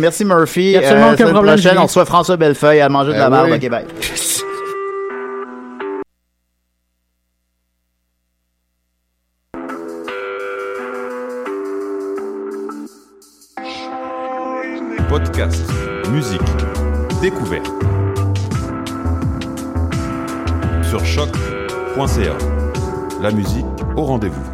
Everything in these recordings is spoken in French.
Merci Murphy. A absolument Euh, aucun semaine problème, prochaine, on reçoit François Bellefeuille à manger de la Eh barbe oui. au Québec. Podcast, musique, découverte. Sur choc.ca. La musique au rendez-vous.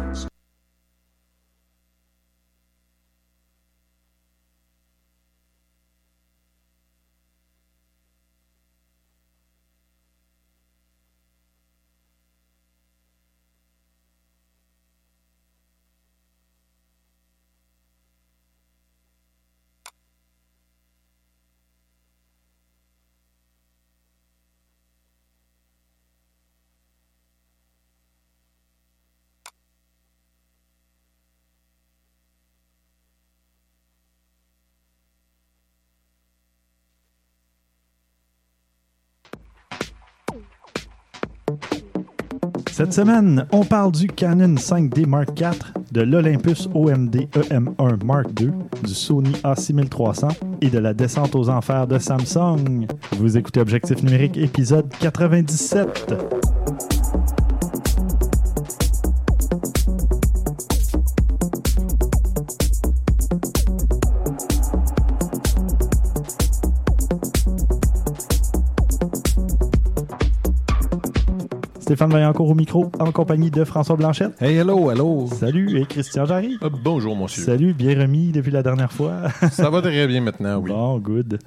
Cette semaine, on parle du Canon 5D Mark IV, de l'Olympus OMD EM1 Mark II, du Sony A6300 et de la descente aux enfers de Samsung. Vous écoutez Objectif numérique épisode 97. Stéphane Vaillancourt au micro, en compagnie de François Blanchette. Hey, hello, hello. Salut, et Christian Jarry. Ah, bonjour, monsieur. Salut, bien remis depuis la dernière fois. Ça va très bien maintenant, oui. Bon, good.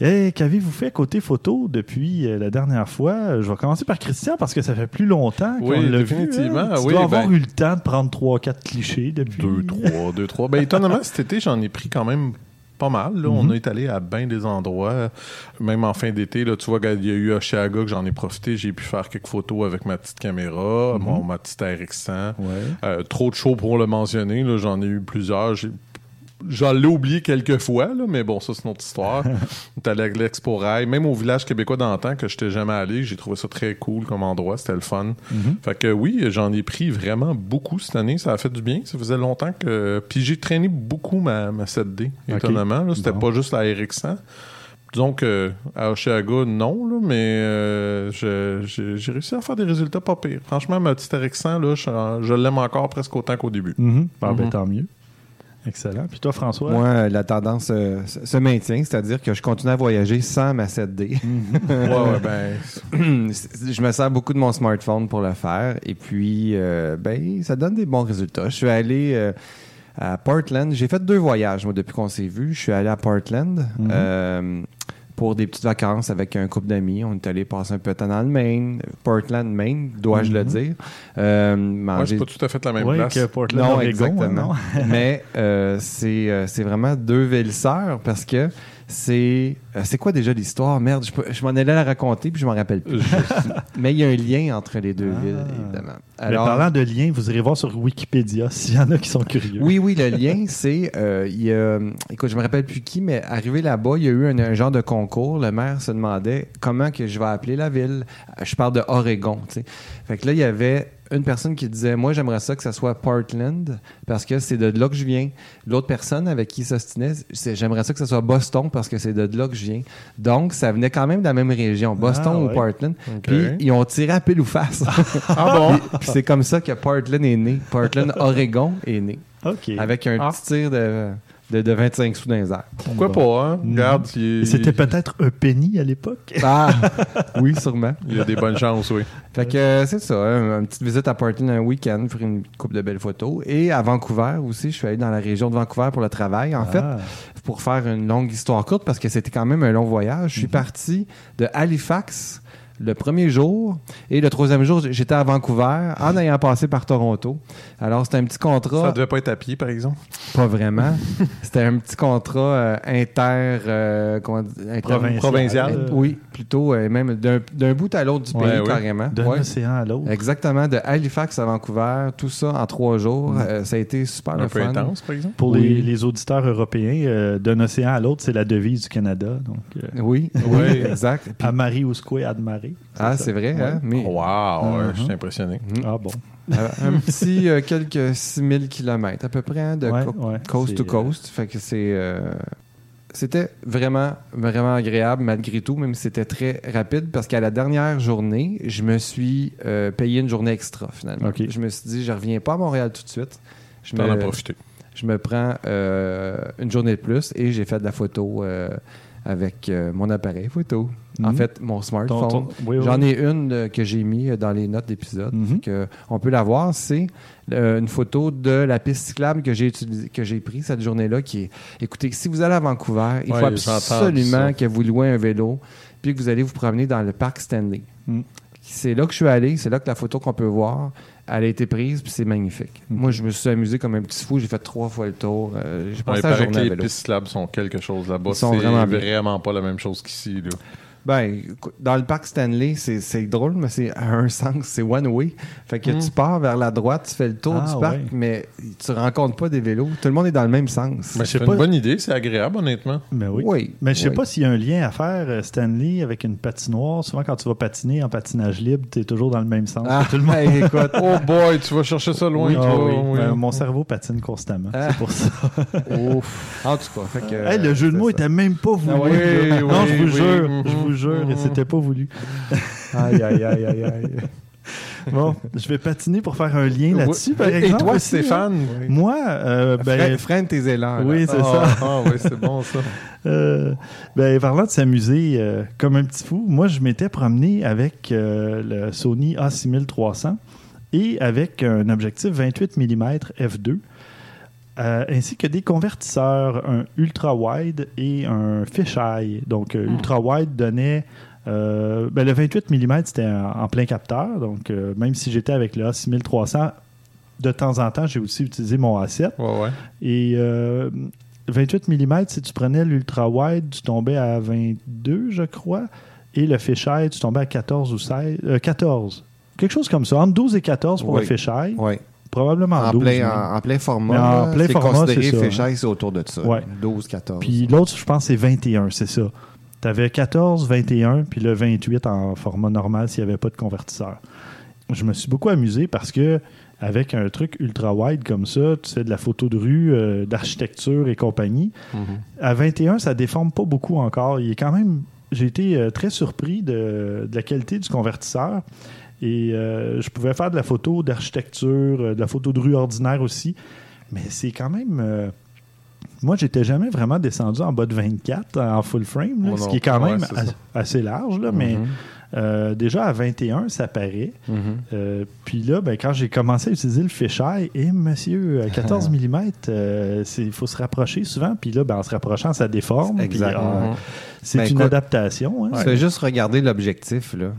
Et qu'avez-vous fait côté photo depuis euh, la dernière fois? Je vais commencer par Christian parce que ça fait plus longtemps qu'on Oui, l'a vu. définitivement, hein. Tu oui, dois avoir ben- eu le temps de prendre 3-4 clichés depuis. Deux, trois, deux, trois. Ben, étonnamment, cet été, j'en ai pris quand même pas mal. là. On Mhm. est allé à bien des endroits. Même en fin d'été, tu vois, il y a eu Oshiaga que j'en ai profité. J'ai pu faire quelques photos avec ma petite caméra, Mhm. mon, ma petite RX100. Ouais. Euh, trop de shows pour le mentionner. J'en ai eu plusieurs. J'ai- J'en l'ai oublié quelques fois, là, mais bon, ça, c'est notre histoire. On est allé à l'Expo Rail, même au village québécois d'antan que je n'étais jamais allé. J'ai trouvé ça très cool comme endroit. C'était le fun. Mhm. Fait que oui, j'en ai pris vraiment beaucoup cette année. Ça a fait du bien. Ça faisait longtemps que. Puis j'ai traîné beaucoup ma, ma 7D, Ok. étonnamment. là. C'était Bon. pas juste la RX100. Disons que à Oshiaga, non, là, mais euh, j'ai réussi à faire des résultats pas pires. Franchement, ma petite RX100, là, je, je l'aime encore presque autant qu'au début. Mhm. Ah, ben, Mhm. tant mieux. Excellent. Puis toi, François? Moi, euh, la tendance euh, se maintient, c'est-à-dire que je continue à voyager sans ma 7D. ouais, ouais, ben. je me sers beaucoup de mon smartphone pour le faire et puis, euh, ben, ça donne des bons résultats. Je suis allé euh, à Portland. J'ai fait deux voyages, moi, depuis qu'on s'est vu. Je suis allé à Portland. Mhm. euh, pour des petites vacances avec un couple d'amis. On est allé passer un peu de temps dans le Maine, Portland, Maine, dois-je le Mhm. dire. Euh, manger c'est pas tout à fait la même Ouais, place. que Portland, non, Oregon, exactement. hein, non? Mais euh, c'est euh, c'est vraiment deux villes sœurs parce que c'est euh, c'est quoi déjà l'histoire? Merde, je, je m'en allais la raconter puis je m'en rappelle plus. Mais il y a un lien entre les deux Ah. villes évidemment. Mais parlant de liens, vous irez voir sur Wikipédia s'il y en a qui sont curieux. oui, oui, le lien, c'est. euh, il y a, écoute, je me rappelle plus qui, mais arrivé là-bas, il y a eu un, un genre de concours. Le maire se demandait comment que je vais appeler la ville. Je parle de Oregon, tu sais. Fait que là, il y avait une personne qui disait Moi, j'aimerais ça que ça soit Portland parce que c'est de là que je viens. L'autre personne avec qui s'ostinait, c'est J'aimerais ça que ça soit Boston parce que c'est de là que je viens. Donc, ça venait quand même de la même région, Boston Ah, ou ouais. Portland. Puis, ils ont tiré à pile ou face. Ah bon? Puis, puis c'est comme ça que Portland est né. Portland, Oregon est né. OK. Avec un Ah. petit tir de, de, de 25 sous dans les airs. Pourquoi Bon. pas, hein? Regarde, il, Et C'était peut-être un penny à l'époque. Ah, oui, sûrement. il y a des bonnes chances, oui. Fait que euh, c'est ça, hein, une petite visite à Portland un week-end, faire une coupe de belles photos. Et à Vancouver aussi, je suis allé dans la région de Vancouver pour le travail. En fait, Ah. pour faire une longue histoire courte, parce que c'était quand même un long voyage, je suis parti de Halifax le premier jour et le troisième jour, j'étais à Vancouver en ayant passé par Toronto. Alors, c'était un petit contrat. Ça devait pas être à pied, par exemple? Pas vraiment. C'était un petit contrat euh, inter, euh, comment dire, inter- Provincial. provincial. Euh, Oui, plutôt euh, même d'un bout à l'autre du Ouais, pays carrément. D'un Ouais. océan à l'autre. Exactement, de Halifax à Vancouver, tout ça en trois jours. Euh, ça a été super Un le peu fun. intense, par exemple? Pour Oui. les, les auditeurs européens, euh, d'un océan à l'autre, c'est la devise du Canada. Donc, euh, Oui, oui, exact. Puis- Amari usque ah, c'est vrai, hein? Mais Wow, je suis impressionné. Mhm. Ah bon. Euh, un petit euh, quelques 6000 km à peu près hein, de Ouais, co- ouais, coast to euh, coast. Fait que c'est euh, c'était vraiment, vraiment agréable malgré tout, même si c'était très rapide, parce qu'à la dernière journée, je me suis euh, payé une journée extra finalement. Ok. Je me suis dit, je reviens pas à Montréal tout de suite. Je T'en as me, profité. je me prends euh, une journée de plus et j'ai fait de la photo euh, avec euh, mon appareil photo. En Mhm. fait, mon smartphone. ton- oui, oui. J'en ai une euh, que j'ai mis euh, dans les notes d'épisode. Mhm. On peut la voir. C'est euh, une photo de la piste cyclable que j'ai que j'ai prise cette journée-là. Qui est, écoutez, si vous allez à Vancouver, il Ouais, faut absolument que vous louez un vélo, puis que vous allez vous promener dans le parc Stanley. Mhm. C'est là que je suis allé. C'est là que la photo qu'on peut voir, elle a été prise, puis c'est magnifique. Moi, je me suis amusé comme un petit fou. J'ai fait trois fois le tour. Euh, j'ai passé la journée que les pistes sont quelque chose là-bas. C'est vraiment vraiment pas la même chose qu'ici. Ben, dans le parc Stanley, c'est drôle, mais c'est à un sens, c'est one way. Fait que Mm. tu pars vers la droite, tu fais le tour Ah, du parc, ouais. mais tu rencontres pas des vélos. Tout le monde est dans le même sens. Mais sais c'est pas- une bonne idée, c'est agréable, honnêtement. Mais oui. Oui. Mais je sais oui. pas s'il y a un lien à faire, euh, Stanley, avec une patinoire. Souvent, quand tu vas patiner en patinage libre, tu es toujours dans le même sens. Ah, Tout le monde. hey, écoute. Oh boy, tu vas chercher ça loin, Oui, toi. ah oui. oui. Ben, mon cerveau patine constamment. Ah. C'est pour ça. Ouf. En tout cas, fait que, Hey, le jeu de mots ça. était même pas voulu. Ah oui, là. oui, non, je vous oui, jure, mhm, je vous jure, et mhm. c'était pas voulu. Aïe, aïe, aïe, aïe, aïe. Bon, je vais patiner pour faire un lien là-dessus, par Et exemple. toi, aussi, hein. Stéphane? Moi, euh, ben, Freine, freine tes élans. là. oui, c'est Ah, ça. Ah, oui, c'est bon, ça. Euh, ben, parlant de s'amuser euh, comme un petit fou, moi, je m'étais promené avec euh, le Sony A6300 et avec un objectif 28 mm f2, euh, ainsi que des convertisseurs, un ultra-wide et un fisheye. Donc, euh, ultra-wide donnait... euh, ben, le 28 mm, c'était en, plein capteur. Donc, euh, même si j'étais avec le A6300, de temps en temps, j'ai aussi utilisé mon A7. Ouais, ouais. Et euh, 28 mm, si tu prenais l'ultra wide, tu tombais à 22, je crois. Et le fisheye, tu tombais à 14 ou 16. euh, 14. Quelque chose comme ça. Entre 12 et 14 pour Oui. le fisheye. Oui. Probablement En, 12. plein, en, en plein format. En plein c'est format, considéré c'est ça, c'est autour de ça. Ouais. 12, 14. Puis l'autre, je pense, c'est 21, c'est ça. Tu avais 14, 21, puis le 28 en format normal s'il n'y avait pas de convertisseur. Je me suis beaucoup amusé parce que avec un truc ultra wide comme ça, tu sais, de la photo de rue, euh, d'architecture et compagnie, à 21, ça déforme pas beaucoup encore. Il est quand même. J'ai été euh, très surpris de, de la qualité du convertisseur. Et euh, je pouvais faire de la photo d'architecture, euh, de la photo de rue ordinaire aussi. Mais c'est quand même. euh, moi, j'étais jamais vraiment descendu en bas de 24 en full frame, là, Moi ce qui est quand Ouais, même as- assez large. Là, Mais Mhm. euh, déjà à 21, ça paraît. Mhm. Euh, puis là, ben, quand j'ai commencé à utiliser le fisheye, et monsieur, à 14 mm, il faut se rapprocher souvent. Puis là, ben, en se rapprochant, ça déforme. puis, Exact. ah, c'est Ben, une écoute, adaptation. Hein? Tu fais juste regarder l'objectif, là.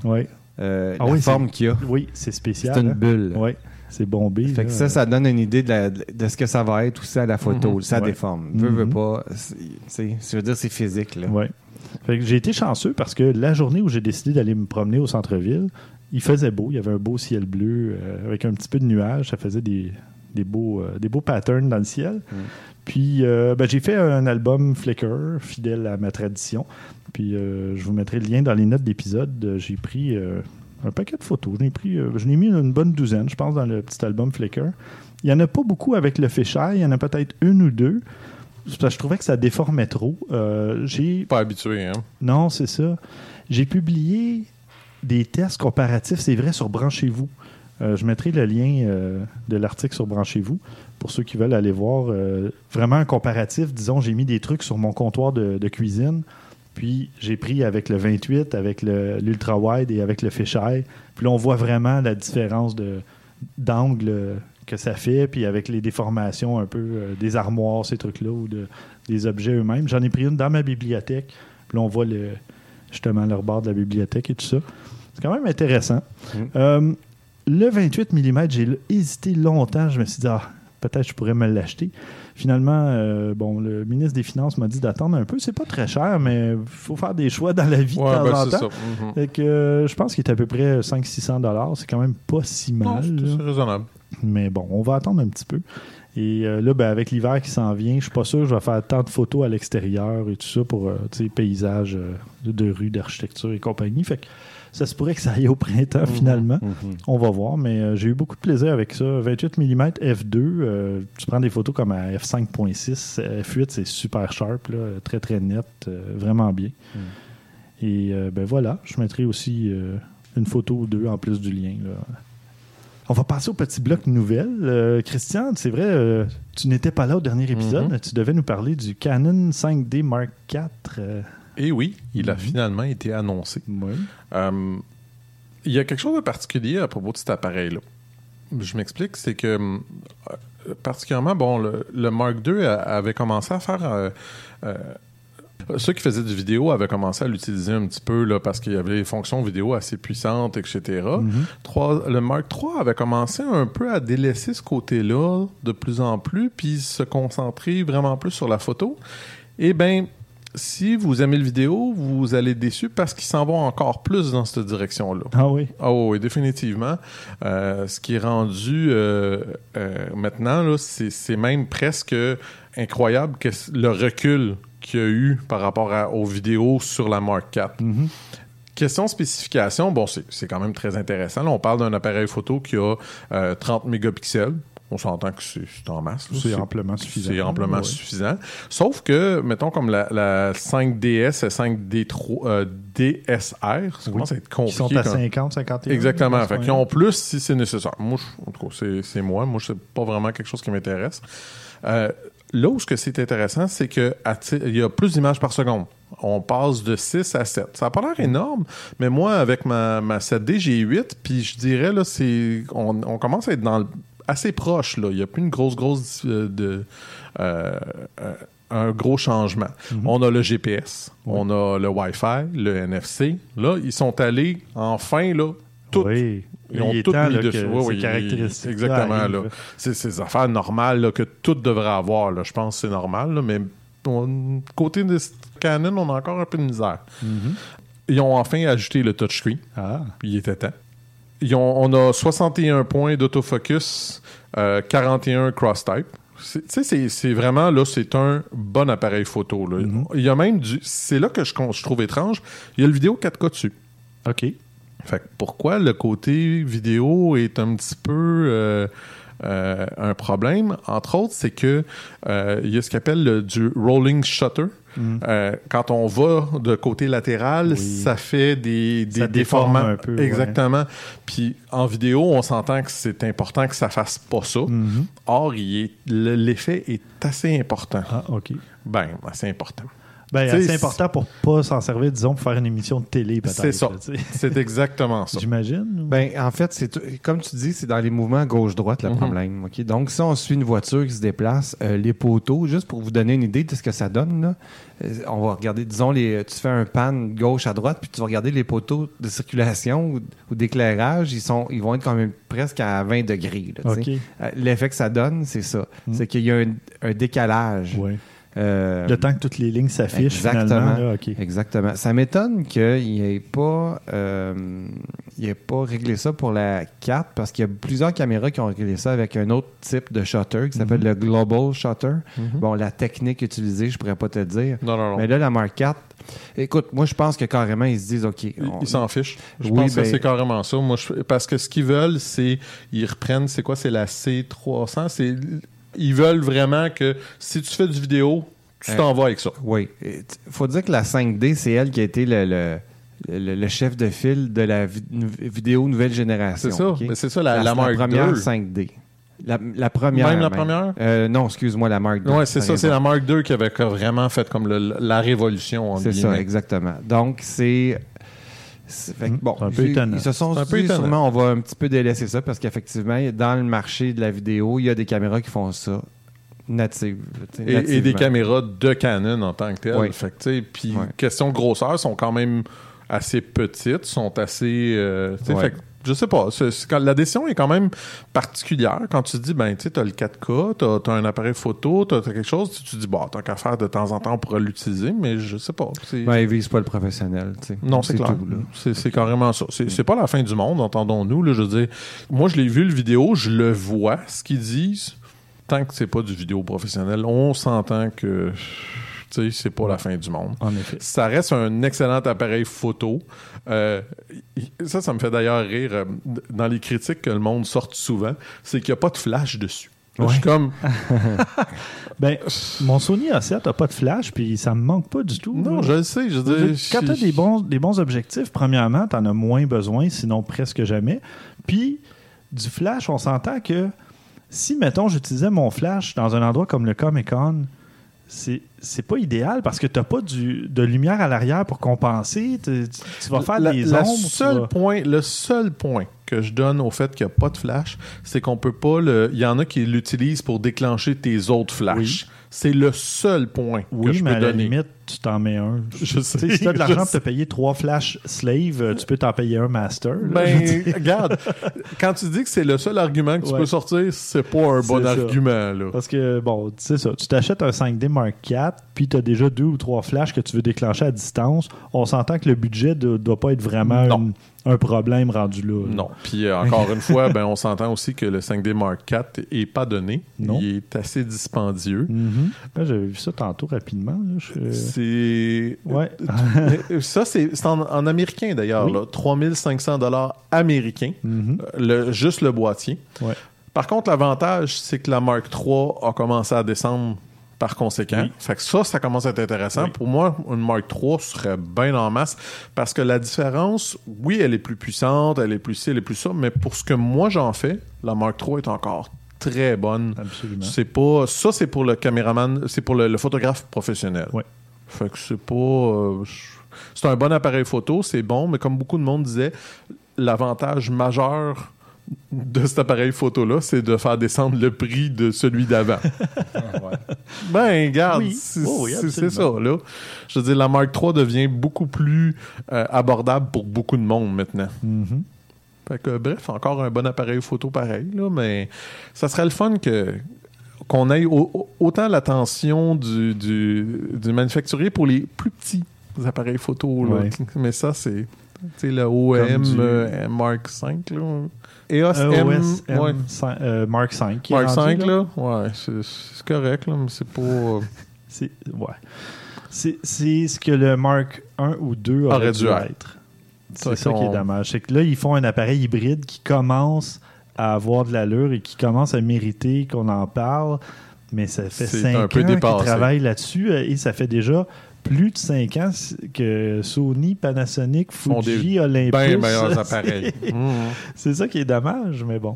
Euh, Ah la oui, forme qu'il y a. Oui, c'est spécial. C'est une hein? bulle. Ouais, c'est bombé. Fait là. que ça, ça donne une idée de, la- de ce que ça va être aussi à la photo. Mhm. Ça Ouais. déforme. Veux, veux Mhm. pas. c'est- c'est- Je veux dire, c'est physique. Là. Ouais. Fait que j'ai été chanceux parce que la journée où j'ai décidé d'aller me promener au centre-ville, il faisait beau. Il y avait un beau ciel bleu euh, avec un petit peu de nuages. Ça faisait des, des, beaux, euh, des beaux patterns dans le ciel. Mm. Puis euh, ben, j'ai fait un album Flickr, fidèle à ma tradition. Puis euh, je vous mettrai le lien dans les notes d'épisode. Euh, J'ai pris euh, un paquet de photos. J'en ai pris, euh, j'en ai mis une bonne douzaine, je pense, dans le petit album Flickr. Il n'y en a pas beaucoup avec le fisheye. Il y en a peut-être une ou deux. C'est parce que je trouvais que ça déformait trop. J'ai Pas habitué, hein. non, c'est ça. J'ai publié des tests comparatifs, c'est vrai, sur Branchez-vous. Euh, je mettrai le lien euh, de l'article sur Branchez-vous pour ceux qui veulent aller voir. euh, vraiment un comparatif. Disons, j'ai mis des trucs sur mon comptoir de, de cuisine. Puis j'ai pris avec le 28, avec le- l'ultra-wide et avec le fisheye. Puis là, on voit vraiment la différence d'angle que ça fait. Puis avec les déformations un peu euh, des armoires, ces trucs-là, ou de, des objets eux-mêmes. J'en ai pris une dans ma bibliothèque. Puis là, on voit le, justement le rebord de la bibliothèque et tout ça. C'est quand même intéressant. Mhm. Euh, le 28 mm, j'ai hésité longtemps. Je me suis dit, ah, peut-être je pourrais me l'acheter. Finalement, euh, bon, le ministre des Finances m'a dit d'attendre un peu. C'est pas très cher, mais il faut faire des choix dans la vie Ouais, de temps ben en temps. ça. Mhm. Que, euh, je pense qu'il est à peu près 500-600 dollars. C'est quand même pas si mal. c'est raisonnable. Mais bon, on va attendre un petit peu. Et euh, là, ben, avec l'hiver qui s'en vient, je suis pas sûr que je vais faire tant de photos à l'extérieur et tout ça pour euh, sais, paysages euh, de, de rue, d'architecture et compagnie. Fait que Ça se pourrait que ça aille au printemps finalement. On va voir, mais euh, j'ai eu beaucoup de plaisir avec ça. 28 mm f2, euh, tu prends des photos comme à f5.6, f8 c'est super sharp, là, très très net, euh, vraiment bien. Et euh, ben voilà, je mettrai aussi euh, une photo ou deux en plus du lien. là. On va passer au petit bloc nouvelles. Euh, Christian, c'est vrai, euh, tu n'étais pas là au dernier épisode. Tu devais nous parler du Canon 5D Mark IV. euh, Et oui, il a Mhm. finalement été annoncé. Euh, il y a quelque chose de particulier à propos de cet appareil-là. Je m'explique, c'est que euh, particulièrement, bon, le, le Mark II avait commencé à faire. euh, ceux qui faisaient du vidéo avaient commencé à l'utiliser un petit peu là, parce qu'il y avait des fonctions vidéo assez puissantes, etc. Mhm. Trois- le Mark III avait commencé un peu à délaisser ce côté-là de plus en plus, puis se concentrer vraiment plus sur la photo. Eh bien, si vous aimez le vidéo, vous allez être déçu parce qu'ils s'en vont encore plus dans cette direction-là. Ah oui? Ah oui, définitivement. Euh, ce qui est rendu euh, euh, maintenant, c'est, même presque incroyable que le recul qu'il y a eu par rapport à- aux vidéos sur la Mark IV. Mhm. Question spécification, bon, c'est, c'est quand même très intéressant. Là, on parle d'un appareil photo qui a euh, 30 mégapixels. On s'entend que c'est, en masse. C'est amplement suffisant. C'est amplement Ouais. suffisant. Sauf que, mettons, comme la, la 5DS et 5D3, euh, DSR, ça commence à être compliqué. sont à quand- 50, 51. Exactement. Fait qu'ils ont plus si c'est nécessaire. Moi, je- en tout cas, c'est, moi. Moi, c'est pas vraiment quelque chose qui m'intéresse. Euh, là où ce que c'est intéressant, c'est que à ti- il y a plus d'images par seconde. On passe de 6 à 7. Ça n'a pas l'air énorme, mais moi, avec ma, ma 7D, j'ai 8, puis je dirais, là, c'est, on, on commence à être dans le- assez proche. Là. Il n'y a plus une grosse, grosse euh, de, euh, euh, un gros changement. On a le GPS, on a le Wi-Fi, le NFC. Là, ils sont allés enfin là, tout Oui. ils ont tout mis dessus. Oui, caractéristiques Exactement. Là. C'est ces affaires normales là, que tout devrait avoir. Là. Je pense que c'est normal. là, mais on- côté de Canon, on a encore un peu de misère. Mhm. Ils ont enfin ajouté le touchscreen. Ah. Il était temps. Ils ont- on a 61 points d'autofocus, euh, 41 cross-type. C'est- Tu sais, c'est- c'est vraiment, là, c'est un bon appareil photo. Là. Mhm. Il y a même du... C'est là que je, trouve étrange. Il y a le vidéo 4K dessus. OK. Fait que pourquoi le côté vidéo est un petit peu euh, euh, un problème, entre autres, c'est que euh, il y a ce qu'on appelle le- du rolling shutter. Mm. Euh, quand on va de côté latéral, Oui. ça fait des, des Ça déformants. un peu, ouais. Exactement. Puis en vidéo, on s'entend que c'est important que ça fasse pas ça. Mhm. Or, il est- l'effet est assez important. Ah, OK. Ben, assez important. Ben, c'est important pour pas s'en servir, disons, pour faire une émission de télé, peut-être. C'est ça. C'est exactement ça. J'imagine. ou- Ben, en fait, c'est tout- comme tu dis, c'est dans les mouvements gauche-droite le Mhm. problème. ok? Donc, si on suit une voiture qui se déplace, euh, les poteaux, juste pour vous donner une idée de ce que ça donne, là, euh, on va regarder, disons, les, tu fais un pan gauche à droite, puis tu vas regarder les poteaux de circulation ou, ou d'éclairage, ils, sont, ils vont être quand même presque à 20 degrés. Euh, L'effet que ça donne, c'est ça. Mhm. C'est qu'il y a un, un décalage. Ouais. Euh, Le temps que toutes les lignes s'affichent, Exactement. Là. Exactement. Ça m'étonne qu'il n'ait pas, euh, il ait pas réglé ça pour la 4 parce qu'il y a plusieurs caméras qui ont réglé ça avec un autre type de shutter qui s'appelle Mhm. le Global Shutter. Mhm. Bon, la technique utilisée, je pourrais pas te dire. Non, non, non. Mais là, la Mark 4, écoute, moi, je pense que carrément, ils se disent, OK, Ils- on- Ils s'en fichent. Je Oui, pense ben- que c'est carrément ça. Moi, je- parce que ce qu'ils veulent, c'est ils reprennent, c'est quoi, c'est la C300. C'est ils veulent vraiment que si tu fais du vidéo, tu Euh, t'en vas avec ça. oui. Il faut dire que la 5D, c'est elle qui a été le, le- le- le chef de file de la vi- vidéo nouvelle génération. C'est ça. Mais c'est ça la, la, Mark première II. 5D. La, la première. Même la première? Euh, non, excuse-moi, la Mark II. Ouais, c'est ça. C'est la Mark II qui avait vraiment fait comme le- la révolution. C'est ça, exactement. Donc, c'est. C'est- fait que, Hmm, bon, c'est un peu ils- étonnant. Ils se sont C'est un peu dit, étonnant. sûrement, on va un petit peu délaisser ça parce qu'effectivement, dans le marché de la vidéo, il y a des caméras qui font ça native. Et, et des caméras de Canon en tant que telles. Oui. Fait que, puis Ouais. question de grosseur, sont quand même assez petites, sont assez. euh, tu sais, Ouais. fait que, je sais pas. quand- la décision est quand même particulière. Quand tu te dis, ben, tu sais, t'as le 4K, t'as as un appareil photo, t'as as quelque chose, tu dis, bon, tant qu'à faire de temps en temps, on pourra l'utiliser, mais je sais pas. Ben, ils visent pas le professionnel. tu sais. non, c'est clair. C'est carrément ça. C'est c'est pas la fin du monde, entendons-nous. Là, je veux dire, moi, je l'ai vu le vidéo, je le vois, ce qu'ils disent. Tant que c'est pas du vidéo professionnel, on s'entend que. Tu Tu sais, c'est pas la fin du monde. En effet. Ça reste un excellent appareil photo. Euh, ça, ça me fait d'ailleurs rire. euh, Dans les critiques que le monde sort souvent, c'est qu'il n'y a pas de flash dessus. Je suis comme, Ben, mon Sony A7 n'a pas de flash, puis ça me manque pas du tout. non, là. je le sais. Je dire, Quand tu as des bons, des bons objectifs, premièrement, tu en as moins besoin, sinon presque jamais. Puis, du flash, on s'entend que si, mettons, j'utilisais mon flash dans un endroit comme le Comic Con, c'est pas idéal parce que tu n'as pas du, de lumière à l'arrière pour compenser. Tu, vas faire la, des la ombres. vas- point, le seul point que je donne au fait qu'il n'y a pas de flash, c'est qu'on peut pas le. Il y en a qui l'utilisent pour déclencher tes autres flashs. C'est le seul point que Oui, je mais peux à la donner. limite, tu t'en mets un. Je sais, Tu sais, si tu as de l'argent pour te payer trois flash slave, euh, tu peux t'en payer un master. là. Ben, regarde, quand tu dis que c'est le seul argument que tu Ouais. peux sortir, c'est pas un bon C'est ça. argument, là. Parce que, bon, tu sais ça, tu t'achètes un 5D Mark IV, puis tu as déjà deux ou trois flashs que tu veux déclencher à distance. On s'entend que le budget ne doit pas être vraiment une- un problème rendu là. là. Non. Puis euh, encore une fois, ben, on s'entend aussi que le 5D Mark IV est pas donné. Non. Il est assez dispendieux. Mhm. Ben, J'avais vu ça tantôt rapidement. là. Je- C'est. Ouais. Mais Ça, c'est en, en américain d'ailleurs, Oui. là. 3500 dollars américains, Mhm. euh, le, juste le boîtier. Ouais. Par contre, l'avantage, c'est que la Mark III a commencé à descendre par conséquent. Oui. Fait que ça, ça commence à être intéressant. Oui. Pour moi, une Mark III serait bien en masse parce que la différence, oui, elle est plus puissante, elle est plus ci, elle est plus ça, mais pour ce que moi j'en fais, la Mark III est encore très bonne. Absolument. C'est pas ça, c'est pour le caméraman, c'est pour le, le photographe professionnel. Ouais. Fait que c'est pas, euh, c'est un bon appareil photo, c'est bon, mais comme beaucoup de monde disait, l'avantage majeur de cet appareil photo-là, c'est de faire descendre le prix de celui d'avant. Ben, regarde, Oui. c'est Oh oui, ça, là. Je veux dire, la Mark III devient beaucoup plus euh, abordable pour beaucoup de monde maintenant. Mhm. Fait que, bref, encore un bon appareil photo pareil, là, mais ça serait le fun que qu'on ait au- au- autant l'attention du, du, du manufacturier pour les plus petits appareils photo. Là. Ouais. Mais ça, c'est le OM du- euh, Mark 5. Là. EOS EOS M, ouais. euh, Mark 5. qui est Mark rendu, 5, là, ouais, c'est correct, là, mais c'est pas... euh, C'est ouais. Ce que le Mark 1 ou 2 aurait, Aurait dû être. être. C'est ça qui est dommage. C'est que là, ils font un appareil hybride qui commence à avoir de l'allure et qui commence à mériter qu'on en parle. Mais ça fait C'est 5 un ans qu'ils travaillent là-dessus euh, et ça fait déjà plus de 5 ans que Sony, Panasonic, Fuji, Olympus. bien meilleurs appareils. Mhm. C'est ça qui est dommage, mais bon.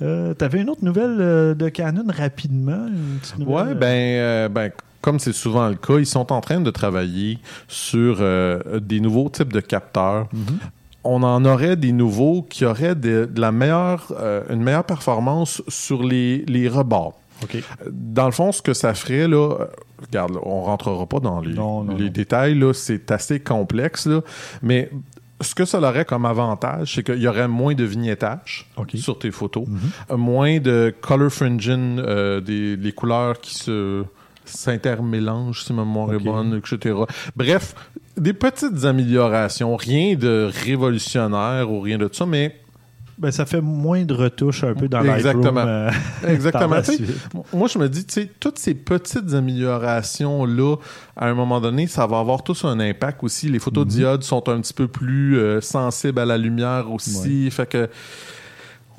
Euh, T'avais une autre nouvelle euh, de Canon rapidement? Ouais, euh, ben, euh, ben, comme c'est souvent le cas, ils sont en train de travailler sur euh, des nouveaux types de capteurs. mhm. On en aurait des nouveaux qui auraient de, de la meilleure, euh, une meilleure performance sur les, les rebords. Dans le fond, ce que ça ferait, là, euh, regarde, là, on rentrera pas dans les, Non, non, les non. détails, là, c'est assez complexe, là, mais ce que ça aurait comme avantage, c'est qu'il y aurait moins de vignettage sur tes photos, Mhm. moins de color fringing, euh, des les couleurs qui se s'intermélangent, si ma mémoire est bonne, etc. Bref, des petites améliorations, rien de révolutionnaire ou rien de ça, mais Ben, ça fait moins de retouches un peu dans. Exactement. euh, exactement. la moi, je me dis, tu sais, toutes ces petites améliorations-là, à un moment donné, ça va avoir tous un impact aussi. Les photodiodes sont un petit peu plus euh, sensibles à la lumière aussi. Fait que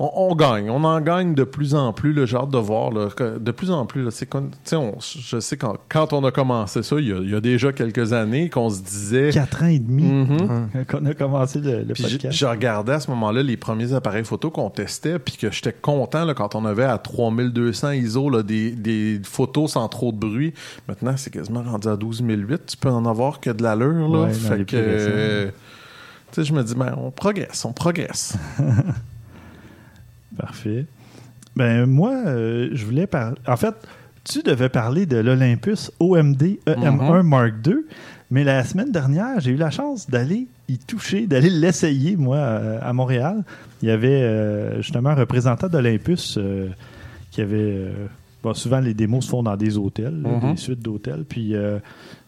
on, on gagne. On en gagne de plus en plus. Là, j'ai hâte de voir. Là, que de plus en plus, là, c'est comme, tu sais, on- je sais quand, quand on a commencé ça, il y a, il y a déjà quelques années, qu'on se disait... Quatre ans et demi Mhm. qu'on a commencé le, le podcast. je regardais à ce moment-là les premiers appareils photo qu'on testait, puis que j'étais content là, quand on avait à 3200 ISO là, des, des photos sans trop de bruit. Maintenant, c'est quasiment rendu à 12008. Tu peux en avoir que de l'allure. Là. Ouais, dans fait que, euh, tu sais, je me dis, ben, on progresse, on progresse. Parfait. Ben, moi, euh, je voulais parler. En fait, tu devais parler de l'Olympus OMD EM1 Mhm. Mark II, mais la semaine dernière, j'ai eu la chance d'aller y toucher, d'aller l'essayer, moi, à Montréal. Il y avait euh, justement un représentant d'Olympus euh, qui avait. euh, bon, souvent, les démos se font dans des hôtels, là, Mhm. des suites d'hôtels. Puis, euh,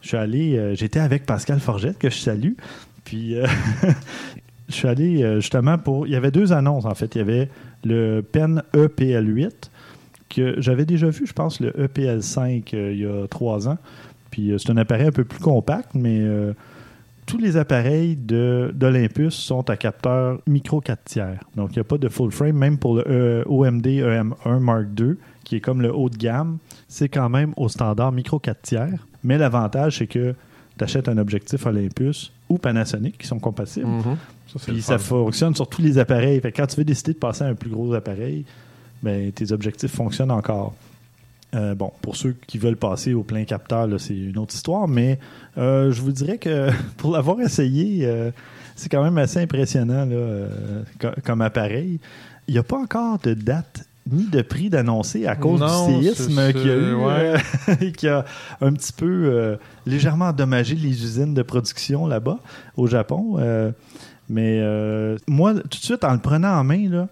je suis allé. euh, J'étais avec Pascal Forgette, que je salue. Puis, euh, je suis allé euh, justement pour. Il y avait deux annonces, en fait. Il y avait le Pen E EPL8, que j'avais déjà vu, je pense, le EPL5 euh, il y a trois ans. Puis euh, c'est un appareil un peu plus compact, mais euh, tous les appareils d'Olympus sont à capteur micro 4 tiers. Donc il n'y a pas de full frame, même pour le OMD EM1 Mark II, qui est comme le haut de gamme, c'est quand même au standard micro 4 tiers. Mais l'avantage, c'est que tu achètes un objectif Olympus ou Panasonic qui sont compatibles. Mhm. Ça, Puis ça fonctionne sur tous les appareils. Fait que quand tu veux décider de passer à un plus gros appareil, ben, tes objectifs fonctionnent encore. Euh, bon, pour ceux qui veulent passer au plein capteur, c'est une autre histoire, mais euh, je vous dirais que pour l'avoir essayé, euh, c'est quand même assez impressionnant là, comme appareil. Il n'y a pas encore de date ni de prix d'annoncer à cause Non, du séisme y a eu, ouais. euh, qui a un petit peu euh, légèrement endommagé les usines de production là-bas, au Japon. Euh, mais euh, moi, tout de suite, en le prenant en main, là,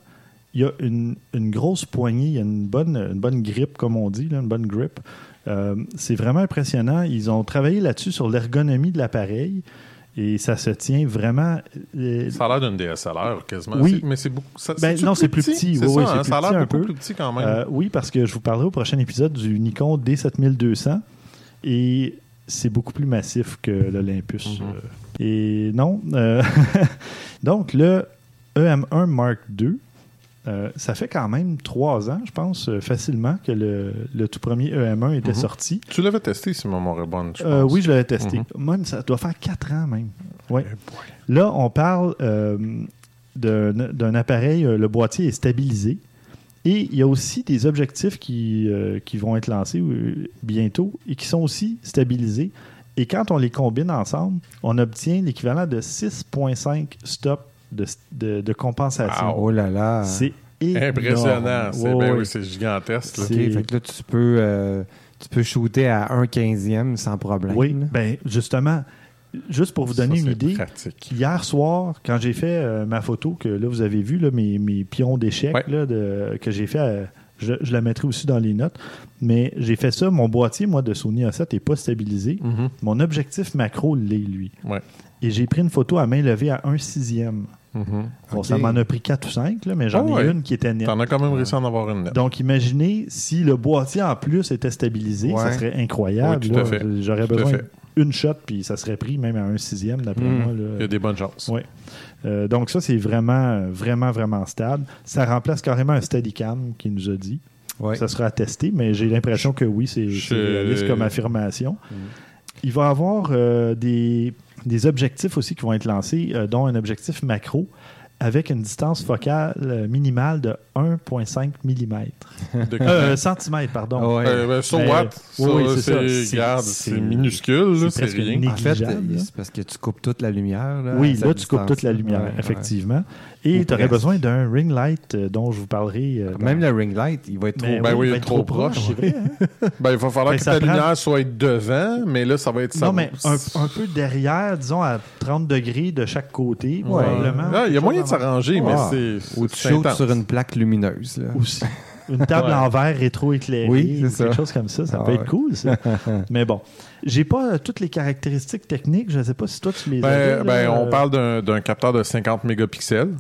il y a une, une grosse poignée, il y a une bonne, une bonne grippe, comme on dit, là, une bonne grip. Euh, c'est vraiment impressionnant. Ils ont travaillé là-dessus sur l'ergonomie de l'appareil et ça se tient vraiment. euh, Ça a l'air d'une DSLR quasiment. Oui. Mais c'est beaucoup. ça- Ben, non, c'est plus petit? C'est Oui, ça, oui, hein? plus Ça a petit l'air un beaucoup peu. plus petit quand même. Euh, oui, parce que je vous parlerai au prochain épisode du Nikon D7200 et c'est beaucoup plus massif que l'Olympus. Mhm. Et non. euh, donc, le EM1 Mark II, euh, ça fait quand même trois ans, je pense, euh, facilement, que le, le tout premier EM1 était Mhm. sorti. Tu l'avais testé, si ma mémoire est bonne, je pense. oui, je l'avais testé. Mhm. Même, ça doit faire quatre ans même. Ouais. Boy. Là, on parle d'un appareil, le boîtier est stabilisé. Et il y a aussi des objectifs qui, euh, qui vont être lancés bientôt et qui sont aussi stabilisés. Et quand on les combine ensemble, on obtient l'équivalent de 6,5 stops de, de, de compensation. Oh là là. C'est énorme. Impressionnant. C'est Ouais, ben oui, c'est gigantesque. là. Fait que là, tu peux, euh, tu peux shooter à 1 quinzième sans problème. Oui, ben justement, juste pour vous donner Ça, une c'est idée, pratique. Hier soir, quand j'ai fait euh, ma photo, que là, vous avez vu, là, mes, mes pions d'échecs Ouais. là, de- que j'ai fait, euh, je, je la mettrai aussi dans les notes. Mais j'ai fait ça, mon boîtier, moi, de Sony A7 n'est pas stabilisé. Mhm. Mon objectif macro l'est, lui. Ouais. Et j'ai pris une photo à main levée à 1 sixième. Mhm. Bon, ça m'en a pris 4 ou 5, là, mais j'en Ah ai ouais. une qui était nette. T'en as quand même réussi à en avoir une nette. Donc, imaginez si le boîtier en plus était stabilisé, ça serait incroyable. Oui, tout là. à fait. J'aurais besoin d'une shot, puis ça serait pris même à un sixième, d'après Hmm. moi. là. Il y a des bonnes chances. Ouais. Euh, donc ça, c'est vraiment, vraiment, vraiment stable. Ça remplace carrément un Steadicam qui nous a dit. Ouais. Ça sera à tester, mais j'ai l'impression que oui, c'est réaliste comme affirmation. Mm. Il va y avoir euh, des, des objectifs aussi qui vont être lancés, euh, dont un objectif macro avec une distance focale euh, minimale de 1,5 mm. De- Euh, centimètre, pardon. Ah ouais. Euh, ben, so Mais- what? oui, c'est minuscule, là, c'est rien. En fait, c'est parce que tu coupes toute la lumière. Là, Oui, là, tu coupes toute la lumière, Ouais, ouais. effectivement. Et tu aurais besoin d'un ring light euh, dont je vous parlerai. euh, dans- Même le ring light, il va être trop. Ben oui, il va il est trop proche. c'est vrai. hein? Ben, il va falloir Ben, que ça ta prend- lumière soit devant, mais là, ça va être ça. non, mais un, un peu derrière, disons à 30 degrés de chaque côté, Ouais. probablement. Ah, il y a moyen de s'arranger, mais Ah. c'est. Ou tu c'est shootes intense. sur une plaque lumineuse. Là. Aussi. Une table Ouais. en verre rétro-éclairée, Oui, c'est ou ça. quelque chose comme ça, ça Ah peut ouais. être cool, ça. mais bon, j'ai pas euh, toutes les caractéristiques techniques, je ne sais pas si toi tu les Ben, avais, là, ben, on euh, parle d'un, capteur de 50 mégapixels.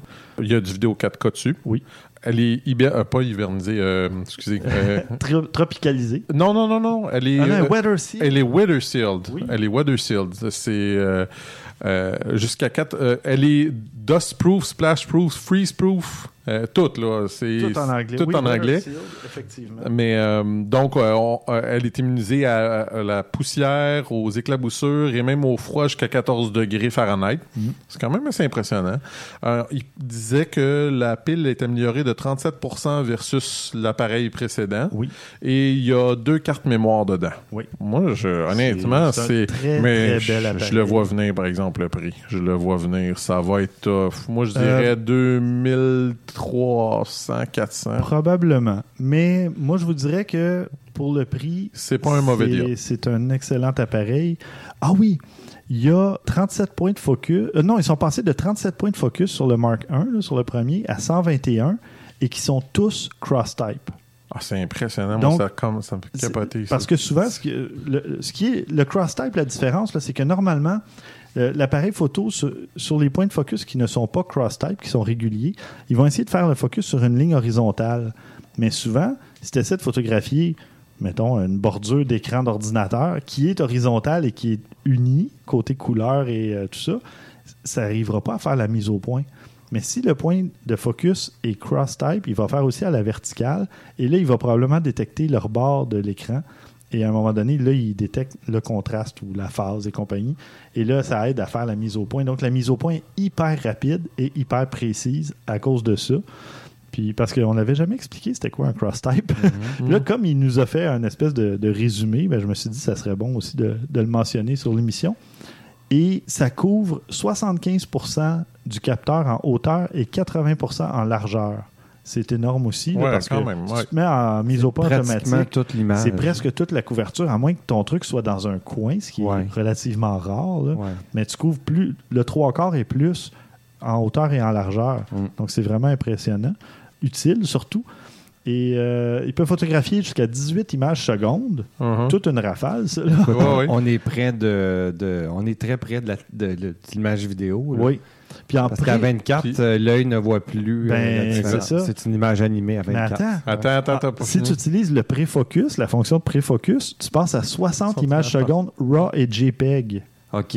Il y a du vidéo 4K dessus. Oui. Elle est hiber- euh, pas hivernisée, euh, excusez. euh, tro- tropicalisé. non, non, non, non. Elle est, Ah, non, weather seal. elle est weather sealed. Oui. Elle est weather sealed. C'est jusqu'à 4. elle est dust proof, splash proof, freeze proof. Euh, toutes, là. Tout en anglais. Tout en anglais. Effectivement. Mais euh, donc, euh, elle est immunisée à, la poussière, aux éclaboussures et même au froid jusqu'à 14 degrés Fahrenheit. Mhm. C'est quand même assez impressionnant. il disait que la pile est améliorée de 37 versus l'appareil précédent. Oui. Et il y a deux cartes mémoire dedans. Oui. Moi, je, honnêtement, c'est. Mais je, le vois venir, par exemple, le prix. Je le vois venir. Ça va être tough. Moi, je dirais 2030. 300, 400. Probablement. Mais moi, je vous dirais que pour le prix. C'est pas un mauvais deal. C'est un excellent appareil. Ah oui! Il y a 37 points de focus. Euh, non, ils sont passés de 37 points de focus sur le Mark 1, sur le premier, à 121 et qui sont tous cross-type. Ah, c'est impressionnant. Donc, Moi, ça, me fait capoter. Parce que souvent, ce, euh, ce qui est le cross-type, la différence, c'est que normalement, l'appareil photo, sur, sur les points de focus qui ne sont pas cross-type, qui sont réguliers, ils vont essayer de faire le focus sur une ligne horizontale. Mais souvent, si tu essaies de photographier mettons, une bordure d'écran d'ordinateur qui est horizontale et qui est unie, côté couleur et euh, tout ça, ça n'arrivera pas à faire la mise au point. Mais si le point de focus est cross-type, il va faire aussi à la verticale. Et là, il va probablement détecter le rebord de l'écran. Et à un moment donné, là, il détecte le contraste ou la phase et compagnie. Et là, ça aide à faire la mise au point. Donc, la mise au point est hyper rapide et hyper précise à cause de ça. Puis, parce qu'on n'avait jamais expliqué c'était quoi un cross-type. là, comme il nous a fait un espèce de, de résumé, ben, je me suis dit que ça serait bon aussi de, de le mentionner sur l'émission. Et ça couvre 75% du capteur en hauteur et 80% en largeur. C'est énorme aussi, là, parce quand que même, si ouais. tu te mets en mise au point automatique, toute c'est presque toute la couverture, à moins que ton truc soit dans un coin, ce qui Ouais. est relativement rare. là. Ouais. Mais tu couvres plus le trois quarts et plus en hauteur et en largeur. Mm. Donc c'est vraiment impressionnant. Utile surtout. Et euh, il peut photographier jusqu'à 18 images secondes. Mhm. Toute une rafale, ça. là. Ouais, ouais. On est près de, de- on est très près de la- de- de l'image vidéo. là. Oui. Puis en Parce pré- qu'à 24, Puis- euh, l'œil ne voit plus. euh, Ben, c'est ça. C'est une image animée à Mais 24. attends. Attends, attends, attends. pas si tu utilises le préfocus, la fonction de préfocus, tu passes à 60 60 images par- secondes RAW et JPEG. OK.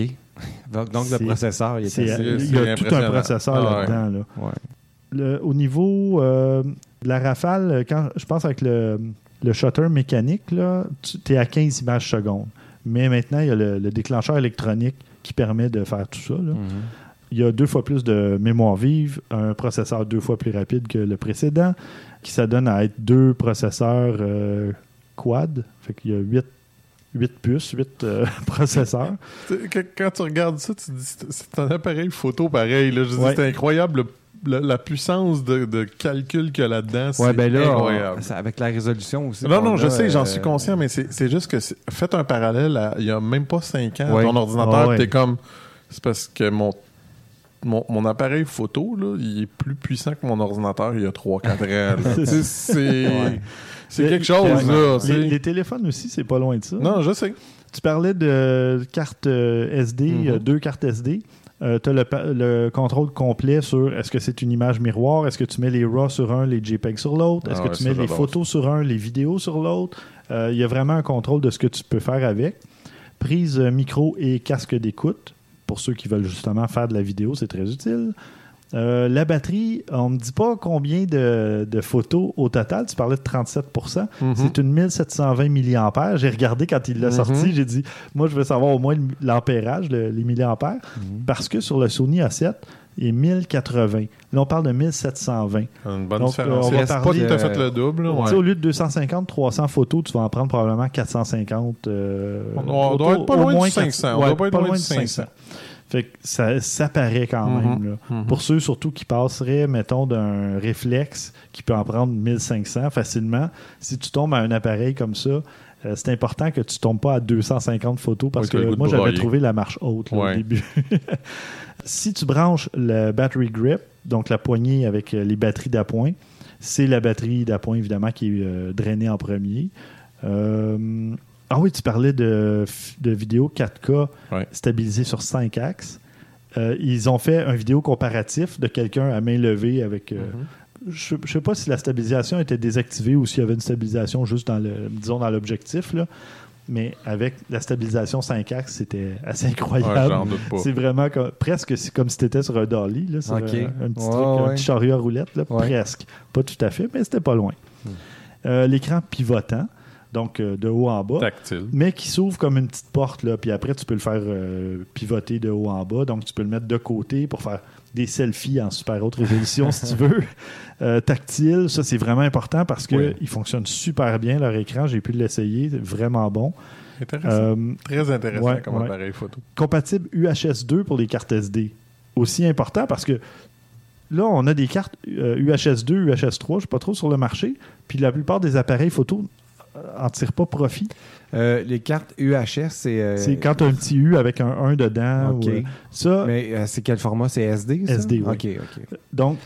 Donc, donc, le processeur, il est assez- il y a tout un processeur Ah ouais. là-dedans. là. Ouais. Le- au niveau euh, de la rafale, quand je pense avec le, le shutter mécanique, tu es à 15 images secondes. Mais maintenant, il y a le, le déclencheur électronique qui permet de faire tout ça. là. Mhm. Il y a deux fois plus de mémoire vive, un processeur deux fois plus rapide que le précédent, qui s'adonne à être deux processeurs euh, quad. Fait qu'il y a 8, puces, 8 processeurs. Tu sais, que- Quand tu regardes ça, tu te dis c'est- un appareil photo pareil. Là. Je dis, Ouais. C'est incroyable le- le- la puissance de, de calcul qu'il y a là-dedans. Ouais, c'est ben là, incroyable. on- avec la résolution aussi. Non, non, je a, sais, j'en euh, suis conscient, mais c'est c'est juste que faites un parallèle à il y a même pas 5 ans, Ouais. ton ordinateur, ouais. t'es comme. C'est parce que mon, mon, mon appareil photo, là, il est plus puissant que mon ordinateur il y a 3-4 ans. c'est Ouais. quelque chose, les- là. Les, les téléphones aussi, c'est pas loin de ça. Non, je sais. Tu parlais de carte euh, SD, Mhm. euh, deux cartes SD. tu as le, contrôle complet sur est-ce que c'est une image miroir, est-ce que tu mets les RAW sur un, les JPEG sur l'autre, est-ce Ah que ouais, tu mets les photos sur un, les vidéos sur l'autre? Euh, Il y a vraiment un contrôle de ce que tu peux faire avec. Prise euh, micro et casque d'écoute. Pour ceux qui veulent justement faire de la vidéo, c'est très utile. Euh, la batterie, on ne me dit pas combien de, de photos au total. Tu parlais de 37 Mhm. C'est une 1720 mAh. J'ai regardé quand il l'a Mhm. sorti. J'ai dit, moi, je veux savoir au moins l'ampérage, le- les milliampères. Parce que sur le Sony A7, il est 1080. Là, on parle de 1720. Une bonne Donc, différence. euh, on va C'est pas parler, tout à fait le double. ouais. au lieu de 250, 300 photos, tu vas en prendre probablement 450. euh, On doit- être pas au loin moins du 500. 400. On Ouais, doit pas être loin loin du du 500. Fait que ça, ça paraît quand Mhm. même. là. Mhm. Pour ceux surtout qui passeraient, mettons, d'un réflexe qui peut en prendre 1500 facilement, si tu tombes à un appareil comme ça, euh, c'est important que tu tombes pas à 250 photos parce Oui, que moi, j'avais trouvé la marche haute là, au début. si tu branches le battery grip, donc la poignée avec euh, les batteries d'appoint, c'est la batterie d'appoint évidemment qui est euh, drainée en premier. Euh, ah oui, tu parlais de, de vidéo 4K Ouais. stabilisée sur 5 axes. Euh, ils ont fait un vidéo comparatif de quelqu'un à main levée avec. euh, Mhm. Je ne sais pas si la stabilisation était désactivée ou s'il y avait une stabilisation juste dans le, disons dans l'objectif, mais avec la stabilisation 5 axes, c'était assez incroyable. c'est vraiment comme- presque comme si tu étais sur un dolly, là, sur un, un petit Ouais, truc, un ouais. petit chariot à roulette, là, presque. Pas tout à fait, mais c'était pas loin. Hmm. Euh, L'écran pivotant, donc euh, de haut en bas Tactile. mais qui s'ouvre comme une petite porte. Là. Puis après, tu peux le faire euh, pivoter de haut en bas. Donc, tu peux le mettre de côté pour faire des selfies en super haute résolution si tu veux. Euh, tactile, ça, c'est vraiment important parce qu'ils Oui. fonctionnent super bien, leur écran. J'ai pu l'essayer, c'est vraiment bon. Intéressant. Très intéressant ouais, comme ouais. appareil photo. compatible UHS 2 pour les cartes SD. Aussi important parce que là, on a des cartes euh, UHS 2, UHS 3, je ne sais pas trop sur le marché. Puis la plupart des appareils photo en tirent pas profit. Euh, les cartes UHS, c'est. euh, C'est quand tu as un petit U avec un 1 dedans. OK. ou, euh, ça, Mais euh, c'est quel format? C'est SD ça? SD, oui. OK, OK. donc,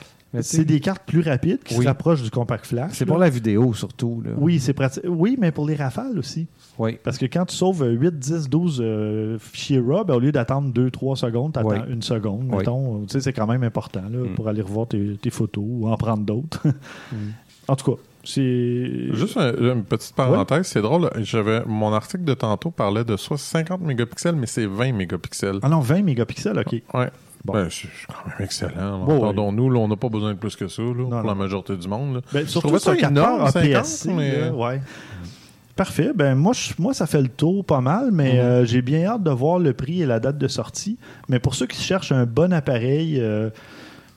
c'est des cartes plus rapides qui Oui. se rapprochent du compact flash. C'est pour la vidéo surtout. Là. Oui, c'est pratique. Oui, mais pour les rafales aussi. Oui. Parce que quand tu sauves euh, 8, 10, 12 euh, fichiers RAW, ben, au lieu d'attendre 2, 3 secondes, tu attends Oui. une seconde, Oui. mettons. Tu sais, c'est quand même important là, Mm. pour aller revoir tes, tes photos ou en prendre d'autres. Mm. En tout cas. Juste un- une petite parenthèse, c'est drôle. J'avais mon article de tantôt parlait de soit 50 mégapixels, mais c'est 20 mégapixels. Ah non, 20 mégapixels, OK. Ouais. Bon. Ben, c'est quand même excellent. Bon, Entendons-nous, là, on n'a pas besoin de plus que ça là, pour non. la majorité du monde. Ben, Je surtout ça un énorme, capteur 50, APS-C, mais- là, ouais. Parfait. Ben moi, je- moi, ça fait le tour pas mal, mais Mhm. euh, j'ai bien hâte de voir le prix et la date de sortie. Mais pour ceux qui cherchent un bon appareil euh,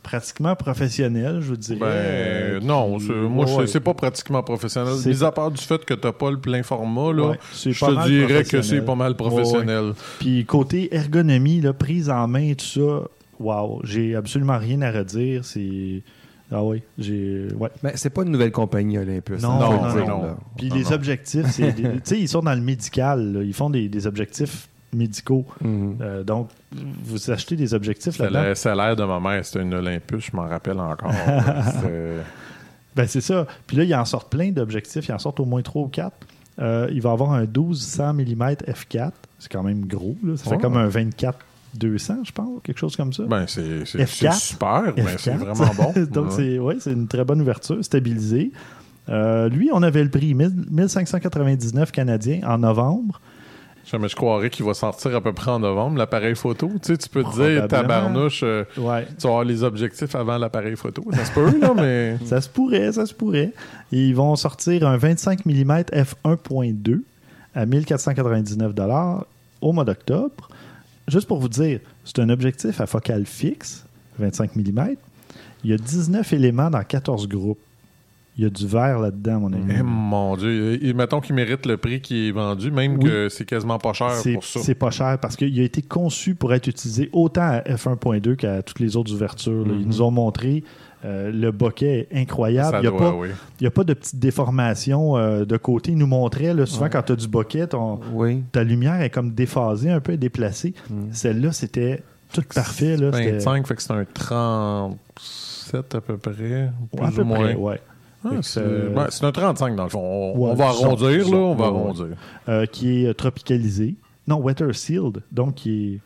pratiquement professionnel, je vous dirais. Ben, euh, non, qui- moi, ouais, c'est- pas pratiquement professionnel. C'est- Mis à part du fait que t'as pas le plein format, là, ouais, c'est je pas te dirais que c'est pas mal professionnel. Puis côté ergonomie, là, prise en main, tout ça, waouh, j'ai absolument rien à redire. C'est. Ah oui, j'ai. Ouais. Mais c'est pas une nouvelle compagnie Olympus. Non, hein, non, non, non. Puis les non. objectifs, c'est. des- Tu sais, ils sont dans le médical, là. ils font des, des objectifs médicaux. Mhm. Euh, donc, vous achetez des objectifs là-dedans? la salaire de ma mère, c'était une Olympus, je m'en rappelle encore. C'était- Ben, c'est ça. Puis là, ils en sortent plein d'objectifs. Ils en sortent au moins 3 ou 4. il va avoir un 1200 mm f4. C'est quand même gros. Là. Ça fait comme un 24-200, je pense, quelque chose comme ça. ben, c'est c'est- F4. c'est super, ben, c'est F4. vraiment bon. Donc, Ouais. c'est une très bonne ouverture, stabilisée. Euh, lui, on avait le prix 1000 1599 canadiens en novembre. Jamais je croirais qu'il va sortir à peu près en novembre, l'appareil photo. Tu sais, tu peux te dire, tabarnouche, euh, Ouais. tu vas avoir les objectifs avant l'appareil photo. Ça se peut, là, mais... Ça se pourrait, ça se pourrait. Ils vont sortir un 25 mm f1.2 à 1499 au mois d'octobre. Juste pour vous dire, c'est un objectif à focale fixe, 25 mm. Il y a 19 éléments dans 14 groupes. Il y a du vert là-dedans, mon ami. Eh, mon Dieu, et mettons qu'il mérite le prix qui est vendu, même Oui. que c'est quasiment pas cher C'est pour ça. c'est pas cher parce qu'il a été conçu pour être utilisé autant à f1.2 qu'à toutes les autres ouvertures. Ils Mhm. nous ont montré euh, le bokeh est incroyable. Ça Il n'y a, doit, pas- oui. il y a pas de petites déformations euh, de côté. Ils nous montraient là, souvent Ouais. quand tu as du bokeh, ton- Oui. ta lumière est comme déphasée, un peu déplacée. Mhm. Celle-là, c'était tout parfait. Là, C'était- 25, fait que c'est un 37 à peu près, plus Ouais, à peu ou moins. près, ouais. Ah, que c'est ouais, un 35 dans le fond. On, Ouais, on va arrondir, là, on va arrondir. Euh, qui est euh, tropicalisé. Non, weather sealed. Donc, qui est...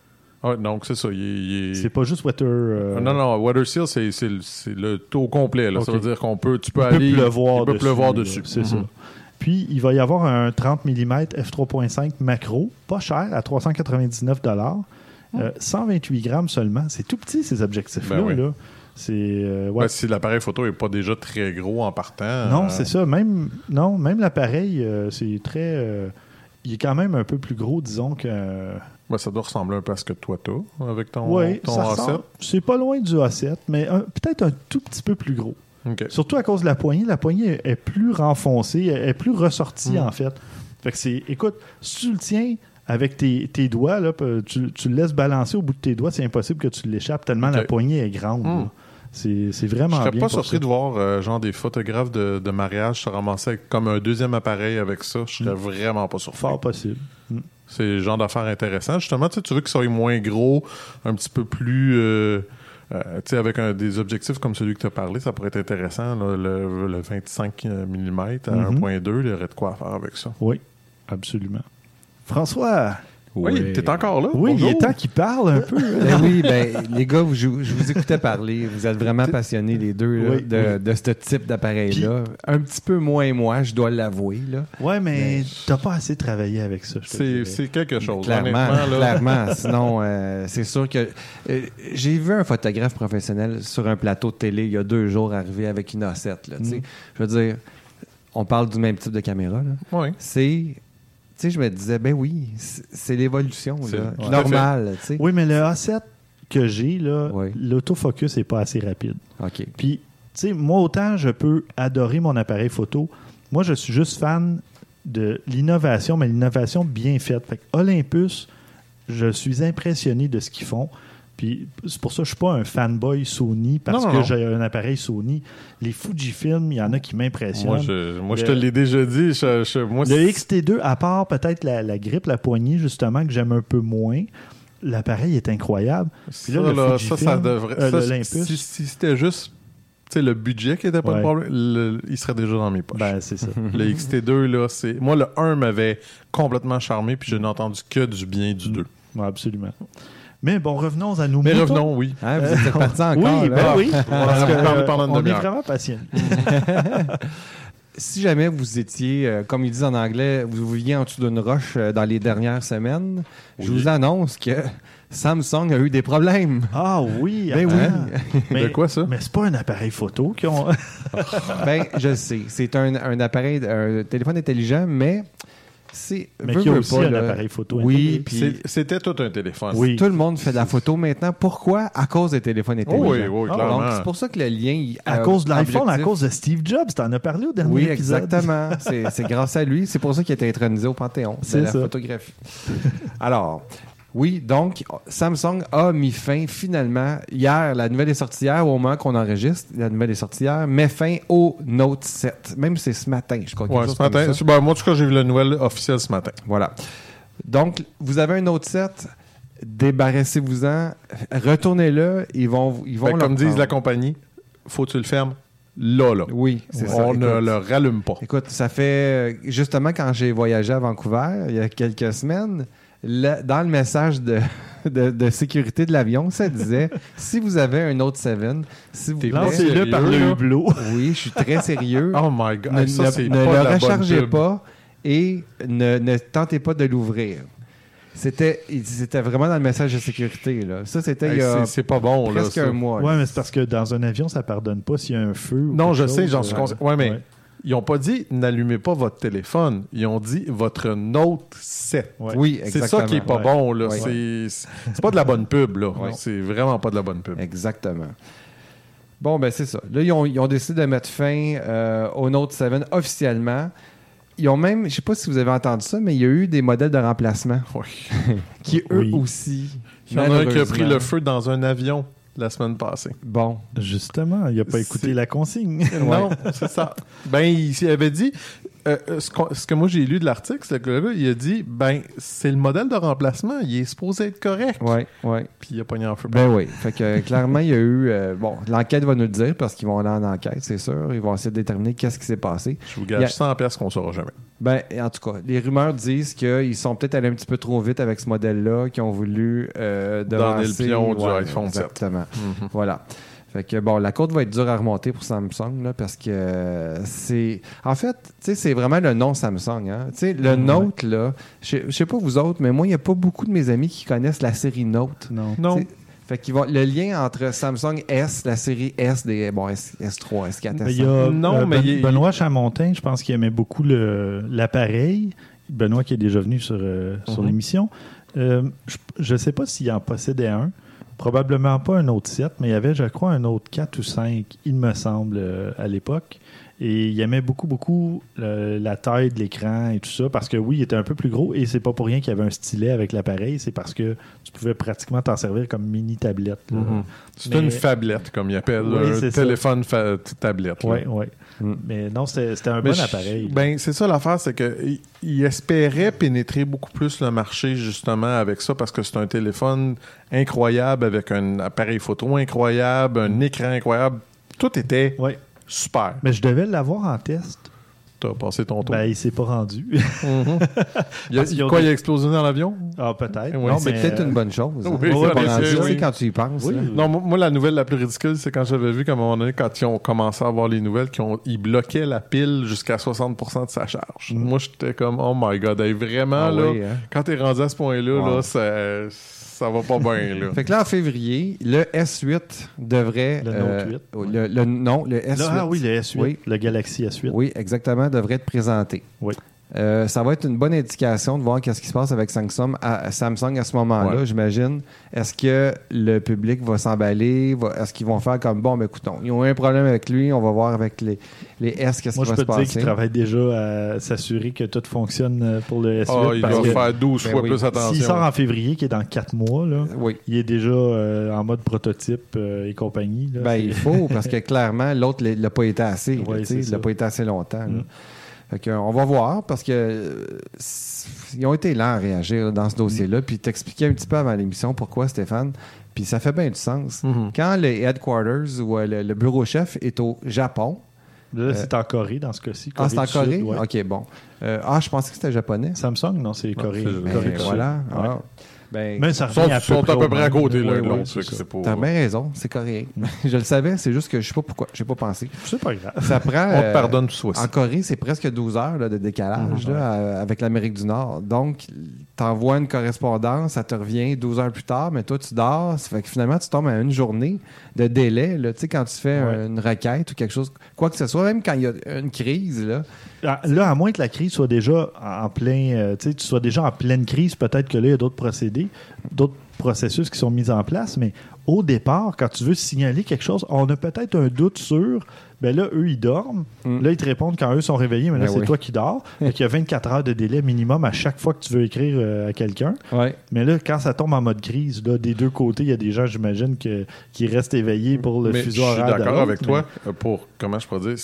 Ah, donc c'est ça. Est- c'est pas juste weather. euh, Non, non, Weather Seal, c'est le, le taux complet. Là. Ça veut dire qu'on peut, tu peux il peut aller. pleuvoir il peut dessus. pleuvoir dessus. C'est Mhm. ça. Puis, il va y avoir un 30 mm f3.5 macro, pas cher, à 399 euh, 128 grammes seulement. C'est tout petit, ces objectifs-là. Ben oui. là. C'est... euh, ouais. Ben, si l'appareil photo n'est pas déjà très gros en partant. Non, euh, c'est ça. Même, non, même l'appareil, euh, c'est très. il est quand même un peu plus gros, disons que. ben, ça doit ressembler un peu à ce que toi t'as avec ton, Oui, ton ça A7. ressemble- C'est pas loin du A7, mais peut-être un tout petit peu plus gros. Surtout à cause de la poignée. La poignée est, plus renfoncée, elle est plus ressortie, Mm. en fait. Fait que c'est. Écoute, si tu le tiens avec tes, tes doigts, là, tu, tu le laisses balancer au bout de tes doigts, c'est impossible que tu l'échappes tellement la poignée est grande. Mm. C'est c'est Je vraiment serais bien. pas surpris ça. de voir euh, genre des photographes de, de mariage se ramasser avec comme un deuxième appareil avec ça. Je serais Mm. vraiment pas surpris. Fort possible. Mm. C'est le genre d'affaires intéressant. Justement, tu sais, tu veux qu'il soit moins gros, un petit peu plus. euh, euh, tu sais, avec un- des objectifs comme celui que tu as parlé, ça pourrait être intéressant. là, le, le 25 mm à Mhm. 1.2, il y aurait de quoi faire avec ça. Oui, absolument. François, Oui, t'es encore là? oui, il Bonjour. est temps qu'il parle un peu. hein. Ben oui, ben, les gars, vous- je, je vous écoutais parler. Vous êtes vraiment passionnés, les deux, là, Oui, de, de ce type d'appareil-là. Un petit peu moins moi, je dois l'avouer. là. Ouais, mais Mais- t'as pas assez travaillé avec ça. C'est quelque chose. Clairement, là. clairement. Sinon, euh, c'est sûr que. euh, J'ai vu un photographe professionnel sur un plateau de télé il y a deux jours arriver avec une A7. Là, tu sais. Mm. Je veux dire, on parle du même type de caméra. là. Ouais. C'est. Tu sais, je me disais, ben oui, c'est l'évolution. Ouais. Normal, tu sais. Oui, mais le A7 que j'ai, là, Oui. l'autofocus est pas assez rapide. OK. Puis, tu sais, moi, autant je peux adorer mon appareil photo, moi, je suis juste fan de l'innovation, mais l'innovation bien faite. Fait que Olympus, je suis impressionné de ce qu'ils font. Puis c'est pour ça que je suis pas un fanboy Sony parce Non, non, que j'ai un appareil Sony. Les Fujifilm, il y en a qui m'impressionnent. Moi, je, moi, je Le- te l'ai déjà dit. je- je- moi, Le c'est- XT2, à part peut-être la, la grippe, la poignée, justement, que j'aime un peu moins, l'appareil est incroyable. Ça, là, le là, ça, Fujifilm, ça devrait. euh, ça, si si c'était juste le budget qui était pas Ouais. le problème, le- il serait déjà dans mes poches. Ben, c'est ça. le XT2, là, c'est. Moi, le 1 m'avait complètement charmé, puis je n'ai entendu que du bien du 2. Ouais, absolument. Mais bon, revenons à nos Mais moutons. revenons, oui. Hein, vous êtes partis encore. oui, là. ben oui. Parce que, euh, on est vraiment passionnés. si jamais vous étiez, euh, comme ils disent en anglais, vous viviez en dessous d'une roche euh, dans les dernières semaines, je vous annonce que Samsung a eu des problèmes. Ah oui, Ben oui. mais, De quoi ça? Mais c'est pas un appareil photo qui ont. ben, je le sais. C'est un, un appareil, un téléphone intelligent, mais c'est. mais qui aussi pas, un là. appareil photo. Oui, puis- C'était tout un téléphone. Oui. Tout le monde fait de la photo maintenant. Pourquoi? À cause des téléphones intelligents. Oui, oui, Ah, clairement. Donc, c'est pour ça que le lien. il- À euh, cause de l'iPhone, à cause de Steve Jobs, t'en as parlé au dernier Oui, épisode. exactement. C'est grâce à lui. C'est pour ça qu'il a été intronisé au Panthéon de C'est la ça. photographie. Alors, oui, donc, Samsung a mis fin finalement. Hier, la nouvelle est sortie hier, au moment qu'on enregistre, la nouvelle est sortie hier, met fin au Note 7. Même c'est ce matin, je crois. Ouais, ce matin. ben, moi, en tout cas, j'ai vu la nouvelle officielle ce matin. Voilà. Donc, vous avez un Note 7, débarrassez-vous-en, retournez-le, ils vont, ils vont le comme disent la compagnie, faut que tu le fermes là, là. Oui, c'est ça. On ne le rallume pas. Écoute, ça fait justement quand j'ai voyagé à Vancouver il y a quelques semaines, le- dans le message de, de, de sécurité de l'avion, ça disait si vous avez un Note 7, s'il vous Lancez-le par le là? hublot. oui, je suis très sérieux. Oh my God. ne ça, ne- ne le rechargez pas et ne, ne tentez pas de l'ouvrir. C'était c'était vraiment dans le message de sécurité. Là. Ça, c'était il y a c'est- pas bon, là. presque ça. un mois. là. Ouais, mais c'est parce que dans un avion, ça pardonne pas s'il y a un feu. ou Non, je sais, j'en suis euh, conscient. Ouais, mais ouais. Ils n'ont pas dit n'allumez pas votre téléphone. Ils ont dit votre Note 7. Ouais. Oui, C'est exactement. ça qui est pas Ouais. bon, là. Ouais. C'est c'est pas de la bonne pub, là. Ouais. C'est vraiment pas de la bonne pub. Exactement. Bon, ben c'est ça. Là, ils ont, ils ont décidé de mettre fin euh, au Note 7 officiellement. Ils ont même, je sais pas si vous avez entendu ça, mais il y a eu des modèles de remplacement Oui. qui, eux Oui. aussi. Il y en a un qui a pris le feu dans un avion la semaine passée. Bon. Justement, il a pas écouté la consigne. Non, c'est ça. Ben, il, il avait dit, euh, euh, ce, que moi j'ai lu de l'article, c'est que le gars, il a dit, ben, c'est le modèle de remplacement, il est supposé être correct. Ouais, ouais. Puis il a pogné en feu. Ben oui. Fait que euh, clairement, il y a eu. euh, bon, l'enquête va nous le dire parce qu'ils vont aller en enquête, c'est sûr. Ils vont essayer de déterminer qu'est-ce qui s'est passé. Je vous gage a- 100 pièces qu'on saura jamais. Ben, en tout cas, les rumeurs disent qu'ils sont peut-être allés un petit peu trop vite avec ce modèle-là, qu'ils ont voulu euh, Donner le pion du iPhone 7. Exactement. Voilà. Fait que bon, la côte va être dure à remonter pour Samsung là, parce que euh, c'est. En fait, tu sais, c'est vraiment le nom Samsung. Hein? Tu sais, le Note, là, je sais- pas vous autres, mais moi, il n'y a pas beaucoup de mes amis qui connaissent la série Note. Non. Non. Fait qu'ils vont, le lien entre Samsung S, la série S des bon, S, 3 S4, Ben, S5. il y a, Non, euh, mais Ben- il- Benoît Chamontin, je pense qu'il aimait beaucoup l'appareil. Benoît qui est déjà venu sur, euh, sur Mhm. l'émission. Euh, je ne sais pas s'il en possédait un. Probablement pas un autre 7, mais il y avait, je crois, un autre 4 ou 5, il me semble, euh, à l'époque. Et il aimait beaucoup, beaucoup la taille de l'écran et tout ça, parce que oui, il était un peu plus gros, et c'est pas pour rien qu'il y avait un stylet avec l'appareil, c'est parce que tu pouvais pratiquement t'en servir comme mini tablette. Mhm. C'est Mais- une fablette, comme ils appellent. Oui, un téléphone tablette. là. Ouais, ouais. Mm. Mais non, c'était un Mais bon appareil. Ben, c'est ça l'affaire, c'est qu'il il espérait pénétrer beaucoup plus le marché justement avec ça parce que c'est un téléphone incroyable avec un appareil photo incroyable, un écran incroyable. Tout était Ouais. super. Mais je devais l'avoir en test. Passé ton tour. Ben, il s'est pas rendu. Il y a, quoi, des- il a explosé dans l'avion? ah, peut-être. Ouais, Non, c'est mais, peut-être euh, une bonne chose. hein. Oui, Ouais, pas bien rendu, tu oui. quand tu y penses. Oui. là. Non, moi, la nouvelle la plus ridicule, c'est quand j'avais vu qu'à un moment donné, quand ils ont commencé à avoir les nouvelles, qu'ils ont- ils bloquaient la pile jusqu'à 60% de sa charge. Mm. Moi, j'étais comme, oh my god, hey, vraiment, Ah là, oui, hein. quand t'es rendu à ce point-là, Wow. là, ça, ça va pas bien, là. Fait que là, en février, le S8 devrait. Le Note 8, euh, le, le- non, le S8. Là, ah oui, le S8, Oui. le Galaxy S8. Oui, exactement, devrait être présenté. Oui. Euh, ça va être une bonne indication de voir qu'est-ce qui se passe avec Samsung à, Samsung à ce moment-là, Ouais. j'imagine. Est-ce que le public va s'emballer? Est-ce qu'ils vont faire comme, bon, mais écoutons, ils ont un problème avec lui, on va voir avec les, les S qu'est-ce Moi, qui je va se peux te dire passer. qu'il travaille déjà à s'assurer que tout fonctionne euh, pour le S8. Ah, il parce doit faire 12 Ben fois oui. plus S'il attention. sort en février, qui est dans 4 mois, là, Oui. il est déjà euh, en mode prototype euh, et compagnie. là. Ben, il faut, parce que clairement, l'autre ne l'a pas été assez. Ouais, il l'a pas été assez longtemps. là. Mm. Fait que, euh, on va voir, parce que euh, ils ont été lents à réagir là, dans ce dossier-là. Puis t'expliquais un petit peu avant l'émission pourquoi, Stéphane. Puis ça fait bien du sens. Mhm. Quand le headquarters ou euh, le, le bureau chef est au Japon, Là, c'est en Corée dans ce cas-ci. ah, c'est en Corée? Sud, ouais. Ok, bon. Euh, ah, je pensais que c'était japonais. Samsung, non, c'est Corée. voilà. Ouais. Ah. Ben, Mais ça Ils sont, à peu sont près à peu au près à même. côté l'un Oui, de oui, l'autre. T'as bien raison, c'est correct. je le savais, c'est juste que je sais pas pourquoi. J'ai pas pensé. C'est pas grave. Ça prend. On te euh, pardonne tout ça aussi. En Corée, c'est presque 12 heures là, de décalage là, à- avec l'Amérique du Nord. Donc, t'envoies une correspondance, ça te revient 12 heures plus tard, mais toi, tu dors. Ça fait que finalement, tu tombes à une journée de délai. là. Tu sais, quand tu fais Ouais. euh, une requête ou quelque chose, quoi que ce soit, même quand il y a une crise, là, Ah, Là, à moins que la crise soit déjà en plein, euh, tu sois déjà en pleine crise, peut-être que là, il y a d'autres procédés, d'autres processus qui sont mis en place, mais au départ, quand tu veux signaler quelque chose, on a peut-être un doute sur, ben là, eux, ils dorment. Mm. Là, ils te répondent quand eux sont réveillés, mais là, Ben c'est oui. toi qui dors. Fait qu'il y a 24 heures de délai minimum à chaque fois que tu veux écrire euh, à quelqu'un. ouais. Mais là, quand ça tombe en mode crise, là, des deux côtés, il y a des gens, j'imagine, que- qui restent éveillés pour le Mais je fuseau suis d'accord avec mais- toi euh, pour, comment je pourrais dire,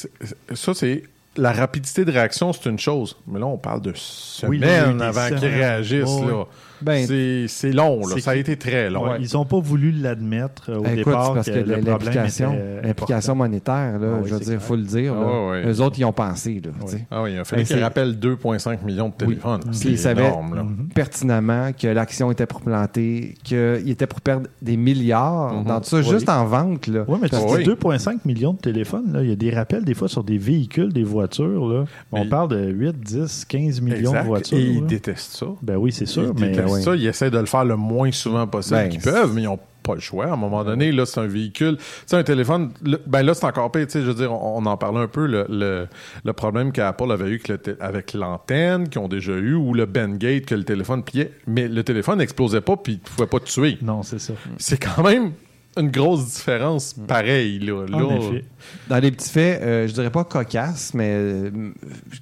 ça c'est, la rapidité de réaction, c'est une chose. Mais là, on parle de Oui, semaines là, avant qu'ils réagissent. Oh, oui. Ben, c'est, c'est long, là. ça a été très long. Ouais, Ils n'ont pas voulu l'admettre euh, au Ben, écoute, départ parce que, l'implication, était l'implication monétaire, là, Ah oui, je veux dire, il faut le dire. Ah ouais, ouais. Eux autres, ils ont pensé. Là, Oui. Ah oui, il a fallu Ben, qu'ils c'est- rappellent 2,5 millions de Oui. téléphones. Ils savaient. Mhm. pertinemment que l'action était pour planter, qu'il était pour perdre des milliards Mhm. dans tout ça, Oui. juste en vente. Là. Oui, mais tu Ah dis oui. 2,5 millions de téléphones. Là. Il y a des rappels des fois sur des véhicules, des voitures. Là. On parle de 8, 10, 15 millions de voitures. Et ils détestent ça. Ben oui, c'est sûr. mais oui. ça. Ils essaient de le faire le moins souvent possible Ben, qu'ils peuvent, mais ils n'ont pas le choix. À un moment donné, là, c'est un véhicule. Tu sais, un téléphone, le- ben là, c'est encore pire. Tu sais, je veux dire, on, on en parlait un peu, le, le, le problème qu'Apple avait eu avec, le té- avec l'antenne, qu'ils ont déjà eu, ou le Bengate, que le téléphone pliait. Mais le téléphone n'explosait pas, puis il ne pouvait pas te tuer. non, c'est ça. C'est quand même une grosse différence pareille, là. En Là, effet. Dans les petits faits, euh, je dirais pas cocasses, mais euh,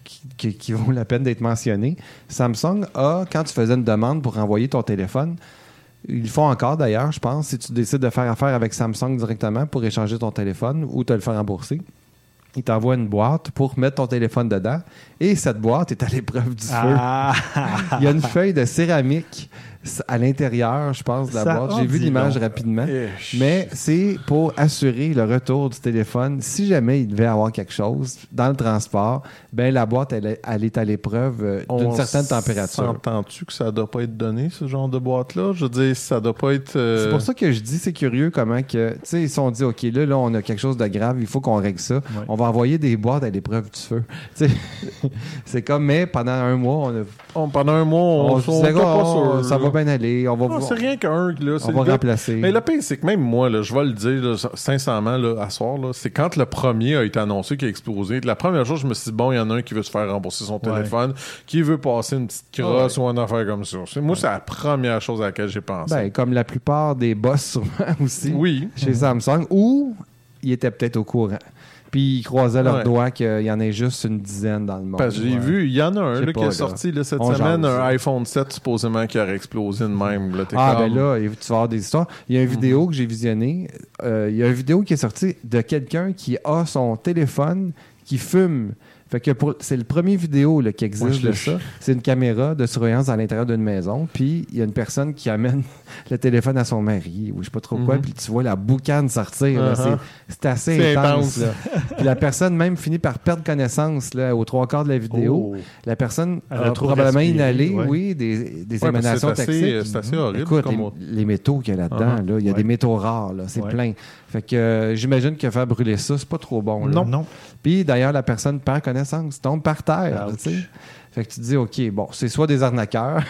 qui, qui- qui vaut la peine d'être mentionnés, Samsung a, quand tu faisais une demande pour envoyer ton téléphone, ils le font encore d'ailleurs, je pense, si tu décides de faire affaire avec Samsung directement pour échanger ton téléphone ou te le faire rembourser. Ils t'envoient une boîte pour mettre ton téléphone dedans et cette boîte est à l'épreuve du feu. Ah, Il y a une feuille de céramique à l'intérieur, je pense, de la Ça boîte. J'ai vu l'image rapidement. Mais c'est pour assurer le retour du téléphone. Si jamais il devait avoir quelque chose dans le transport, ben la boîte, elle, est- elle est à l'épreuve euh, d'une certaine température. S'entends-tu que ça doit pas être donné, ce genre de boîte-là? Je veux dire, ça doit pas être... euh, C'est pour ça que je dis, c'est curieux comment que, tu sais, ils se sont dit, OK, là, là, on a quelque chose de grave, il faut qu'on règle ça. On va envoyer des boîtes à l'épreuve du feu. Tu sais, c'est comme, mais pendant un mois, on a, on- pendant un mois, on, on, on, pas ça là. Va bien aller, on va, Non, c'est rien qu'un, là. on va remplacer. Mais le pire, c'est que même moi, là, je vais le dire, là, sincèrement, là, à soir, c'est quand le premier a été annoncé qu'il a explosé. La première chose, je me suis dit, bon, il y en a un qui veut se faire rembourser son téléphone, qui veut passer une petite crosse ou une affaire comme ça. Moi, c'est la première chose à laquelle j'ai pensé. Ben, comme la plupart des boss, sûrement aussi. oui. chez Samsung ou ils étaient peut-être au courant. Puis ils croisaient leurs Ouais. doigts qu'il y en ait juste une dizaine dans le monde. Parce que j'ai Ouais. vu, il y en a un là, pas, qui est sorti là, cette On semaine, un iPhone 7 supposément qui aurait explosé de même. Là, Ah, ben là, tu vas avoir des histoires? Il y a une vidéo Mhm. que j'ai visionnée. Euh, il y a une vidéo qui est sortie de quelqu'un qui a son téléphone qui fume. Fait que pour- c'est le premier vidéo là, qui existe de ça. C'est une caméra de surveillance à l'intérieur d'une maison. Puis il y a une personne qui amène le téléphone à son mari ou je sais pas trop quoi. Mhm. Puis tu vois la boucane sortir. là. Uh-huh. C'est- assez C'est intense. intense. là. puis la personne même finit par perdre connaissance là, aux trois quarts de la vidéo. Oh. La personne Elle a a, probablement respiré, inhalé, ouais. oui, des, des Ouais, émanations c'est assez, toxiques. c'est assez horrible. Écoute, comme- les, les métaux qu'il y a là-dedans, Uh-huh. là, il y a des métaux rares, là, c'est plein. Fait que euh, j'imagine que faire brûler ça, c'est pas trop bon. là. Non, non. Puis d'ailleurs, la personne perd connaissance, tombe par terre. Ouch. tu sais. Fait que tu te dis, OK, bon, c'est soit des arnaqueurs,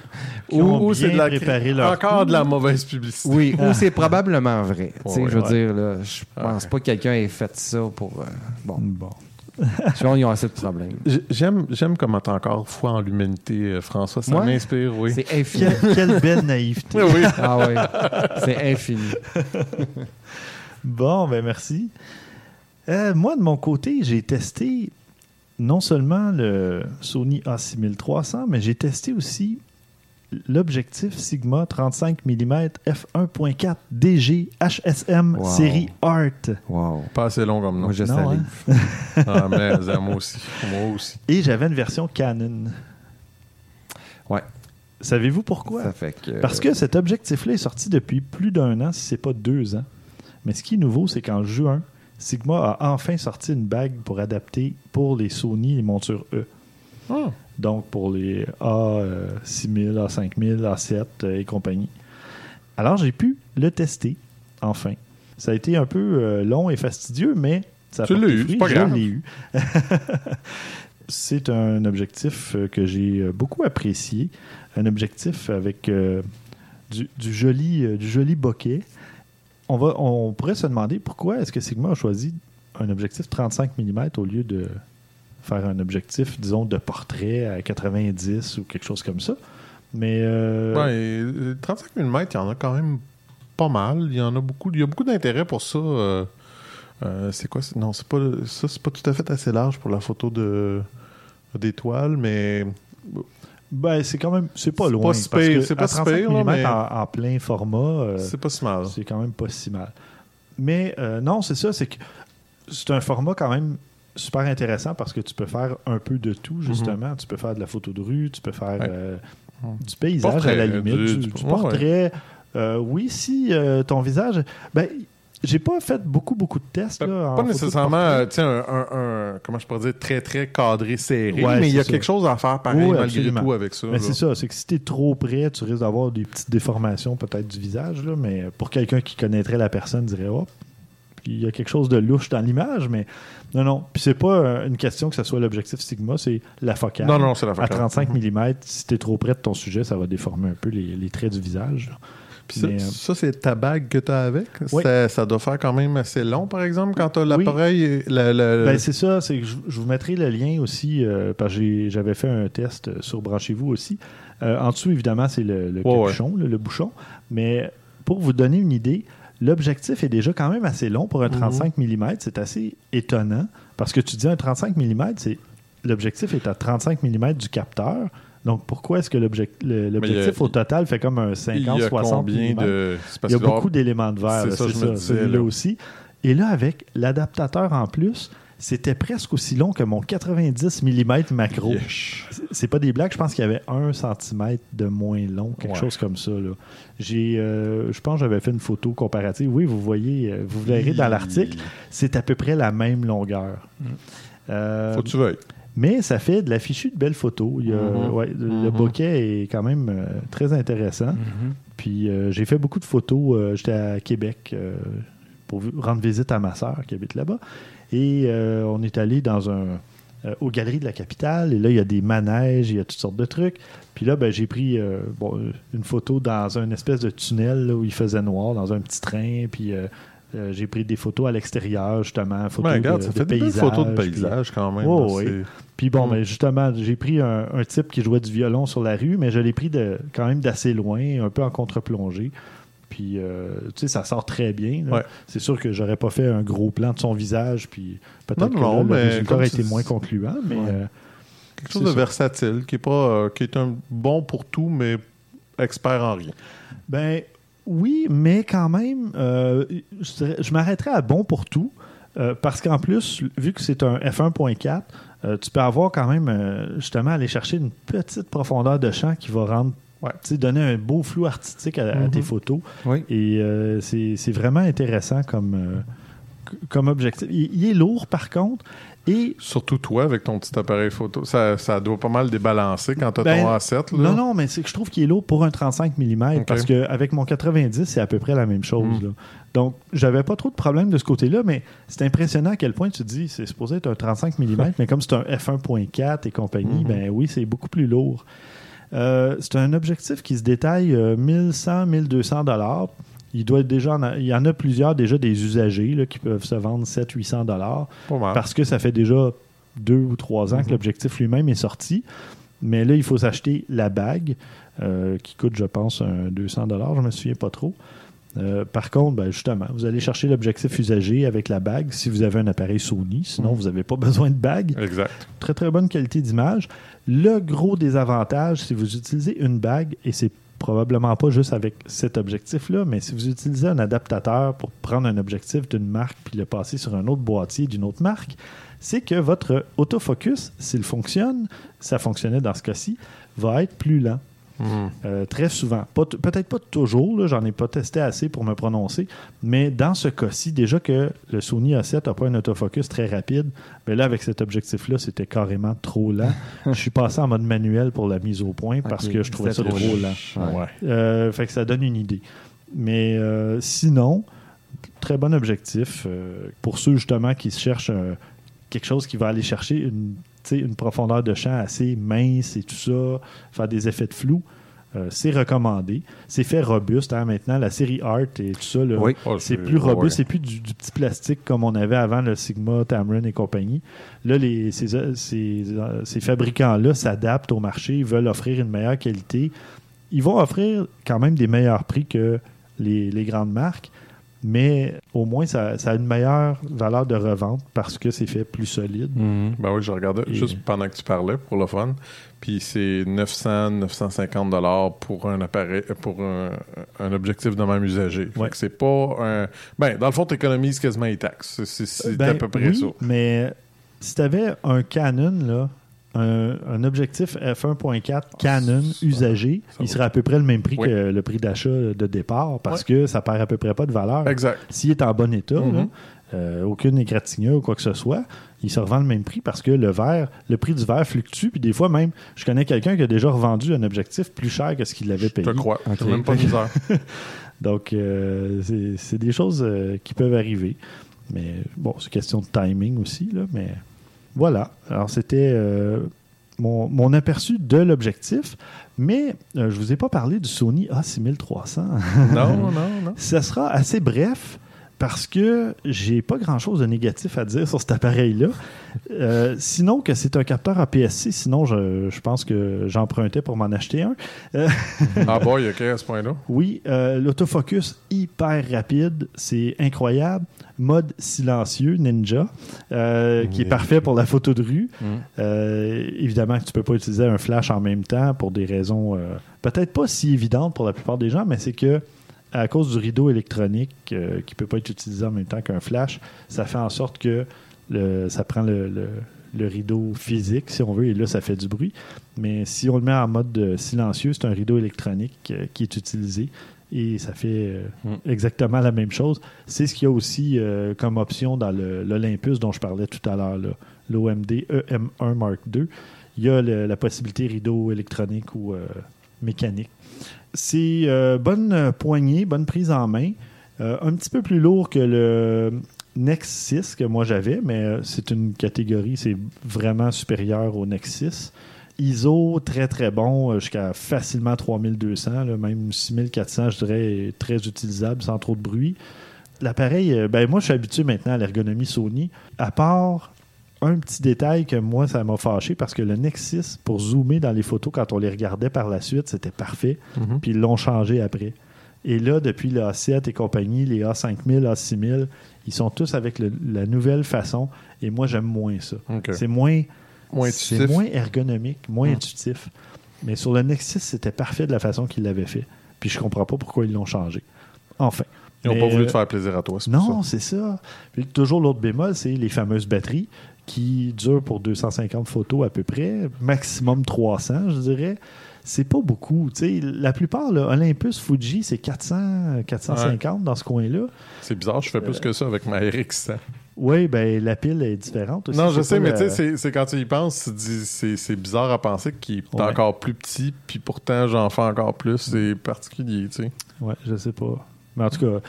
ou c'est de la préparé leur encore coup. de la mauvaise publicité. oui, ou c'est probablement vrai. Tu sais, Ouais, je veux ouais. dire, là, je pense pas que quelqu'un ait fait ça pour. euh, bon, Bon. qu'ils ont assez de problèmes. J'aime, j'aime comment t'as encore foi en l'humanité, euh, François. Ça m'inspire, oui. C'est infini. Quelle, quelle belle naïveté. Oui, oui. ah oui, c'est infini. Bon, ben merci. Euh, moi, de mon côté, j'ai testé non seulement le Sony A6300, mais j'ai testé aussi l'objectif Sigma 35 mm f1.4 DG HSM Wow. série Art. Wow. Pas assez long comme nom. Moi, je Non, salive. hein? Ah, mais moi aussi. Moi aussi. Et j'avais une version Canon. Ouais. Savez-vous pourquoi? Ça fait que. Parce que cet objectif-là est sorti depuis plus d'un an, si c'est pas deux ans. Mais ce qui est nouveau, c'est qu'en juin, Sigma a enfin sorti une bague pour adapter pour les Sony les montures E. Ah. donc pour les A6000, A5000, A7 euh, et compagnie. Alors, j'ai pu le tester, enfin. Ça a été un peu euh, long et fastidieux, mais ça a Tu porté l'as eu, c'est pas Je grave. l'ai eu. c'est un objectif euh, que j'ai euh, beaucoup apprécié. Un objectif avec euh, du, du joli, du joli bokeh. On, pourrait se demander pourquoi est-ce que Sigma a choisi un objectif 35 mm au lieu de faire un objectif, disons, de portrait à 90 ou quelque chose comme ça. Mais euh, Ouais, et, euh, 35 mm, il y en a quand même pas mal. Il y en a beaucoup. Il y a beaucoup d'intérêt pour ça. euh, euh, c'est quoi Non, c'est pas ça, c'est pas tout à fait assez large pour la photo de d'étoile, mais ben, c'est quand même c'est pas C'est loin. pas si pire, c'est pas si 35 pire, là, mm mais- en, en plein format, euh, c'est pas si mal. c'est quand même pas si mal. Mais euh, non, c'est ça, c'est que c'est un format quand même super intéressant parce que tu peux faire un peu de tout, justement. Tu peux faire de la photo de rue, tu peux faire Mhm. Ouais. euh, du paysage Portrait, à la limite, du- du, du- du ouais, portrait. Oui, si ton visage. Ben, j'ai pas fait beaucoup, beaucoup de tests. Là, pas nécessairement, portrait. euh, tu sais, un, un- un- comment je pourrais dire, très très cadré, serré, Ouais, mais il y a ça. quelque chose à faire pareil Oui, malgré absolument. tout avec ça. Mais c'est ça, c'est que si t'es trop près, tu risques d'avoir des petites déformations peut-être du visage, là, mais pour quelqu'un qui connaîtrait la personne, dirait oh, puis il y a quelque chose de louche dans l'image, mais non, non. Puis c'est pas euh, une question que ce soit l'objectif Sigma, c'est la focale. Non, non, c'est la À focale. 35 Mhm. mm, si t'es trop près de ton sujet, ça va déformer un peu les, les traits du visage. là. Puis ça, Mais, euh, ça, c'est ta bague que tu as avec? Oui. Ça, ça doit faire quand même assez long, par exemple, quand tu as l'appareil. et la- la- Ben, c'est ça, c'est que je, je vous mettrai le lien aussi, euh, parce que j'avais fait un test euh, sur Branchez-vous aussi. Euh, en dessous, évidemment, c'est le, capuchon, le, le bouchon. Mais pour vous donner une idée, l'objectif est déjà quand même assez long pour un 35 mm. C'est assez étonnant, parce que tu dis un 35 mm, c'est l'objectif est à 35 mm du capteur. Donc, pourquoi est-ce que l'objectif au total fait comme un il y a 50-60 combien mm? de. Il y a beaucoup d'éléments de verre, C'est là, ça, celui-là là. aussi. Et là, avec l'adaptateur en plus, c'était presque aussi long que mon 90 mm macro. Yesh. C'est- pas des blagues, je pense qu'il y avait un centimètre de moins long, quelque Ouais. chose comme ça. là. J'ai, euh, je pense que j'avais fait une photo comparative. Oui, vous voyez, euh, vous verrez dans l'article, c'est à peu près la même longueur. Euh, Faut que tu veuilles. Mais ça fait de la fichue de belles photos. Il y a- Mhm. ouais, le- Mhm. bokeh est quand même euh, très intéressant. Puis euh, j'ai fait beaucoup de photos. euh, J'étais à Québec pour rendre visite à ma sœur qui habite là-bas. Et on est allé dans un aux galeries de la capitale. Et là, il y a des manèges, il y a toutes sortes de trucs. Puis là, ben, j'ai pris bon, une photo dans un espèce de tunnel là, où il faisait noir, dans un petit train. Puis euh, j'ai pris des photos à l'extérieur, justement. Photos Ouais, regarde, de, ça de fait des photos de puis- paysage quand même. Oh, oui. Puis bon, Mm. ben, justement, j'ai pris un, un type qui jouait du violon sur la rue, mais je l'ai pris de, quand même d'assez loin, un peu en contre-plongée. Puis, euh, tu sais, ça sort très bien. Ouais. C'est sûr que j'aurais pas fait un gros plan de son visage, puis peut-être que là, le résultat aurait été moins concluant, mais Ouais. euh, Quelque chose de ça. versatile, qui est pas euh, qui est un bon pour tout, mais expert en rien. Ben oui, mais quand même, euh, je, m'arrêterais à bon pour tout. euh, parce qu'en plus, vu que c'est un F1.4, euh, tu peux avoir quand même, euh, justement, aller chercher une petite profondeur de champ qui va rendre, Ouais. donner un beau flou artistique à, à Mhm. tes photos. Oui. Et euh, c'est vraiment intéressant comme, euh, comme objectif. Il, il est lourd, par contre. Et Surtout toi, avec ton petit appareil photo. Ça, ça doit pas mal débalancer quand tu as Ben, ton A7. Là. Non, non, mais c'est que je trouve qu'il est lourd pour un 35 mm Ok. parce qu'avec mon 90, c'est à peu près la même chose. Mm. là. Donc, j'avais pas trop de problème de ce côté-là, mais c'est impressionnant à quel point tu te dis c'est supposé être un 35 mm, mais comme c'est un f1.4 et compagnie, Mhm. ben oui, c'est beaucoup plus lourd. Euh, c'est un objectif qui se détaille euh, 1100, 1200 dollars. Il doit être déjà, en a- il y en a plusieurs déjà des usagers là, qui peuvent se vendre 700, 800 dollars parce que ça fait déjà deux ou trois ans que Mhm. l'objectif lui-même est sorti. Mais là, il faut s'acheter la bague euh, qui coûte, je pense, un 200 dollars. Je me souviens pas trop. Euh, par contre, ben, justement, vous allez chercher l'objectif usagé avec la bague si vous avez un appareil Sony. Sinon, Mhm. vous n'avez pas besoin de bague. Exact. Très, très bonne qualité d'image. Le gros désavantage, si vous utilisez une bague, et c'est probablement pas juste avec cet objectif-là, mais si vous utilisez un adaptateur pour prendre un objectif d'une marque puis le passer sur un autre boîtier d'une autre marque, c'est que votre autofocus, s'il fonctionne, ça fonctionnait dans ce cas-ci, va être plus lent. Euh, très souvent. Peut-être pas toujours, j'en ai pas testé assez pour me prononcer, mais dans ce cas-ci, déjà que le Sony A7 n'a pas un autofocus très rapide, mais là, avec cet objectif-là, c'était carrément trop lent. je suis passé en mode manuel pour la mise au point parce que je trouvais ça trop trop lent. Ouais. Euh, fait que ça donne une idée. Mais euh, sinon, très bon objectif pour ceux justement qui cherchent quelque chose qui va aller chercher une, une profondeur de champ assez mince et tout ça, faire des effets de flou. euh, c'est recommandé. C'est fait robuste. hein, maintenant, la série Art et tout ça, là, Oui. Oh, c'est plus robuste. C'est plus du, du petit plastique comme on avait avant, le Sigma, Tamron et compagnie. Là, les, ces, ces, ces fabricants-là s'adaptent au marché. Ils veulent offrir une meilleure qualité. Ils vont offrir quand même des meilleurs prix que les, les grandes marques, mais au moins, ça, ça a une meilleure valeur de revente parce que c'est fait plus solide. Mhm. Ben oui, je regardais Et- juste pendant que tu parlais pour le fun. Puis c'est 900, 950 dollars pour un appareil, pour un, un objectif de même usagé. Ouais. c'est pas un. Ben, dans le fond, tu économises quasiment les taxes. C'est- Ben, à peu près oui, ça. Mais si tu avais un Canon, là, un, un objectif f1.4 Canon ça- usagé, ça il serait à peu près le même prix Oui. que le prix d'achat de départ parce que ça perd à peu près pas de valeur. Exact. S'il est en bon état, Mhm. là, euh, aucune égratignure ou quoi que ce soit, il se revend le même prix parce que le verre, le prix du verre fluctue. Puis des fois même, je connais quelqu'un qui a déjà revendu un objectif plus cher que ce qu'il avait Je payé. te crois. Ok. J'ai même pas misère. Donc, euh, c'est- c'est des choses euh, qui peuvent arriver. Mais bon, c'est question de timing aussi. Là, mais voilà. Alors, c'était euh, mon, mon aperçu de l'objectif. Mais euh, je vous ai pas parlé du Sony A6300. non, non, non. Ça sera assez bref parce que j'ai pas grand chose de négatif à dire sur cet appareil-là. Euh, sinon que c'est un capteur APS-C, sinon je, je pense que j'empruntais pour m'en acheter un. Ah boy, ok, à ce point-là. Oui, euh, l'autofocus hyper rapide, c'est incroyable. Mode silencieux, Ninja, euh, qui est parfait pour la photo de rue. Euh, évidemment que tu peux pas utiliser un flash en même temps pour des raisons euh, peut-être pas si évidentes pour la plupart des gens, mais c'est que à cause du rideau électronique euh, qui peut pas être utilisé en même temps qu'un flash, ça fait en sorte que le- ça prend le, le- le rideau physique, si on veut, et là, ça fait du bruit. Mais si on le met en mode euh, silencieux, c'est un rideau électronique euh, qui est utilisé et ça fait euh, Mm. exactement la même chose. C'est ce qu'il y a aussi comme option dans l'Olympus dont je parlais tout à l'heure, l'OMD EM1 Mark II. Il y a la possibilité rideau électronique ou mécanique. C'est euh, bonne euh, poignée, bonne prise en main. Euh, un petit peu plus lourd que le Nex 6 que moi j'avais, mais c'est une catégorie, c'est vraiment supérieur au Nex 6. ISO très très bon, jusqu'à facilement 3200, là, même 6400, je dirais, très utilisable sans trop de bruit. L'appareil, ben moi je suis habitué maintenant à l'ergonomie Sony, à part un petit détail que moi ça m'a fâché parce que le Nexus, pour zoomer dans les photos quand on les regardait par la suite, c'était parfait, Mhm. puis ils l'ont changé après. Et là, depuis le A7 et compagnie, les A5000, A6000, ils sont tous avec le- la nouvelle façon. Et moi, j'aime moins ça. C'est moins, Moins moins ergonomique, moins Hmm. intuitif. Mais sur le Nexus, c'était parfait de la façon qu'ils l'avaient fait. Puis je comprends pas pourquoi ils l'ont changé. Enfin. Ils n'ont pas voulu euh, te faire plaisir à toi, c'est non, ça. c'est ça. Puis toujours l'autre bémol, c'est les fameuses batteries qui durent pour 250 photos à peu près, maximum 300, je dirais. C'est pas beaucoup. La plupart, là, Olympus, Fuji, c'est 400, 450 dans ce coin-là. C'est bizarre, je fais plus que ça avec ma RX100. Oui, ben la pile est différente aussi. Non, je sais, mais la- tu sais, c'est- quand tu y penses, tu te dis, c'est bizarre à penser qu'il est Ouais. encore plus petit, puis pourtant j'en fais encore plus. C'est particulier, tu sais. Ouais, je sais pas. Mais en tout cas,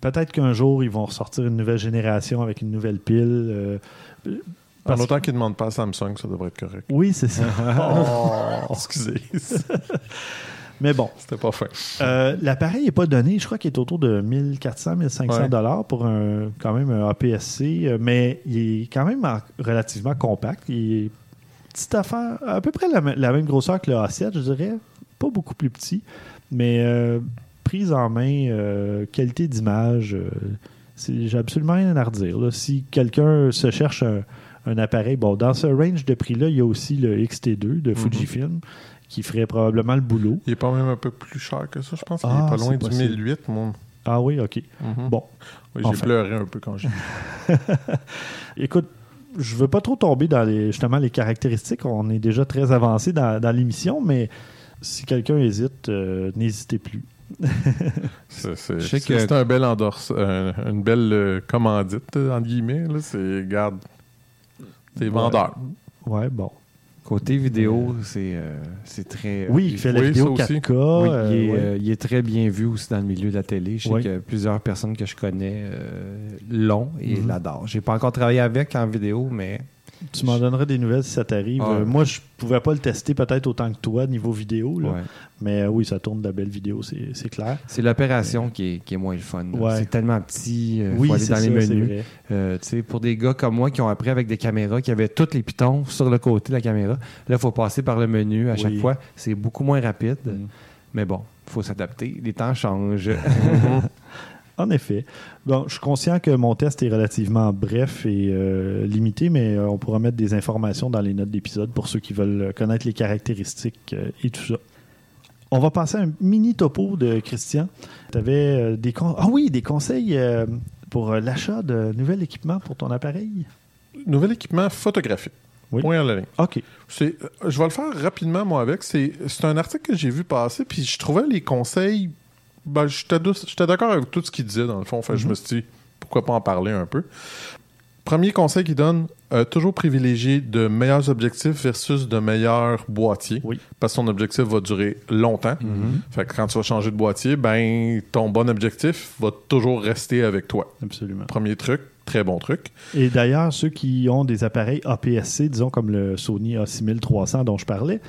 peut-être qu'un jour, ils vont ressortir une nouvelle génération avec une nouvelle pile. euh, En parce- autant qu'ils ne demandent pas à Samsung, ça devrait être correct. Oui, c'est ça. Oh, excusez. Mais bon, C'était pas fin. Euh, L'appareil n'est pas donné. Je crois qu'il est autour de 1400, 1500 Ouais. dollars pour un, quand même un APS-C, euh, mais il est quand même en- relativement compact. Il est petite affaire, à peu près la, me- la même grosseur que le A7, je dirais. Pas beaucoup plus petit, mais euh, prise en main, euh, qualité d'image, j'ai absolument rien à redire. là. Si quelqu'un se cherche un, un appareil, bon, dans ce range de prix-là, il y a aussi le XT2 de Fujifilm qui ferait probablement le boulot. Il est pas même un peu plus cher que ça, je pense. qu'il Ah, est pas loin du possible. 1008, moi. Ah oui, ok. Mhm. Bon, Oui, j'ai enfin. pleuré un peu quand j'ai. Écoute, je veux pas trop tomber dans les, justement les caractéristiques. On est déjà très avancé dans, dans l'émission, mais Si quelqu'un hésite, euh, n'hésitez plus. C'est c'est- Je sais c'est- que- c'est un bel endorse, euh, une belle euh, commandite, entre guillemets. là. C'est, garde, c'est vendeur. Ouais, bon. Côté vidéo, c'est euh, c'est très. Oui, il fait la oui, vidéo ça aussi. 4K. Oui, euh, il, est, ouais. euh, il est très bien vu aussi dans le milieu de la télé. Je sais Oui. que plusieurs personnes que je connais euh, l'ont et Mhm. l'adorent. J'ai pas encore travaillé avec en vidéo, mais Tu m'en donneras des nouvelles si ça t'arrive. Ah. Euh, moi, je pouvais pas le tester peut-être autant que toi, niveau vidéo. là. ouais. Mais euh, oui, ça tourne de belles vidéos, c'est c'est clair. c'est l'opération qui est, qui est moins le fun. Ouais. C'est tellement petit, il oui, faut aller c'est dans les ça, menus. Euh, pour des gars comme moi qui ont appris avec des caméras, qui avaient tous les pitons sur le côté de la caméra, là, il faut passer par le menu à chaque fois. C'est beaucoup moins rapide. Mm. Mais bon, il faut s'adapter. Les temps changent. En effet. Bon, je suis conscient que mon test est relativement bref et euh, limité, mais euh, on pourra mettre des informations dans les notes d'épisode pour ceux qui veulent connaître les caractéristiques euh, et tout ça. On va passer à un mini topo de Christian. Tu avais des, con- ah oui, des conseils pour l'achat de nouvel équipement pour ton appareil? Nouvel équipement photographique. Oui. Point à la ligne. OK. Je vais le faire rapidement, moi, avec. C'est, c'est un article que j'ai vu passer, puis je trouvais les conseils. Ben, j'étais, d'accord avec tout ce qu'il disait, dans le fond. Fait, Je me suis dit, pourquoi pas en parler un peu. Premier conseil qu'il donne, euh, toujours privilégier de meilleurs objectifs versus de meilleurs boîtiers. Oui. Parce que ton objectif va durer longtemps. Fait que quand tu vas changer de boîtier, ben, ton bon objectif va toujours rester avec toi. Absolument. Premier truc, très bon truc. Et d'ailleurs, ceux qui ont des appareils APS-C, disons comme le Sony A6300 dont je parlais,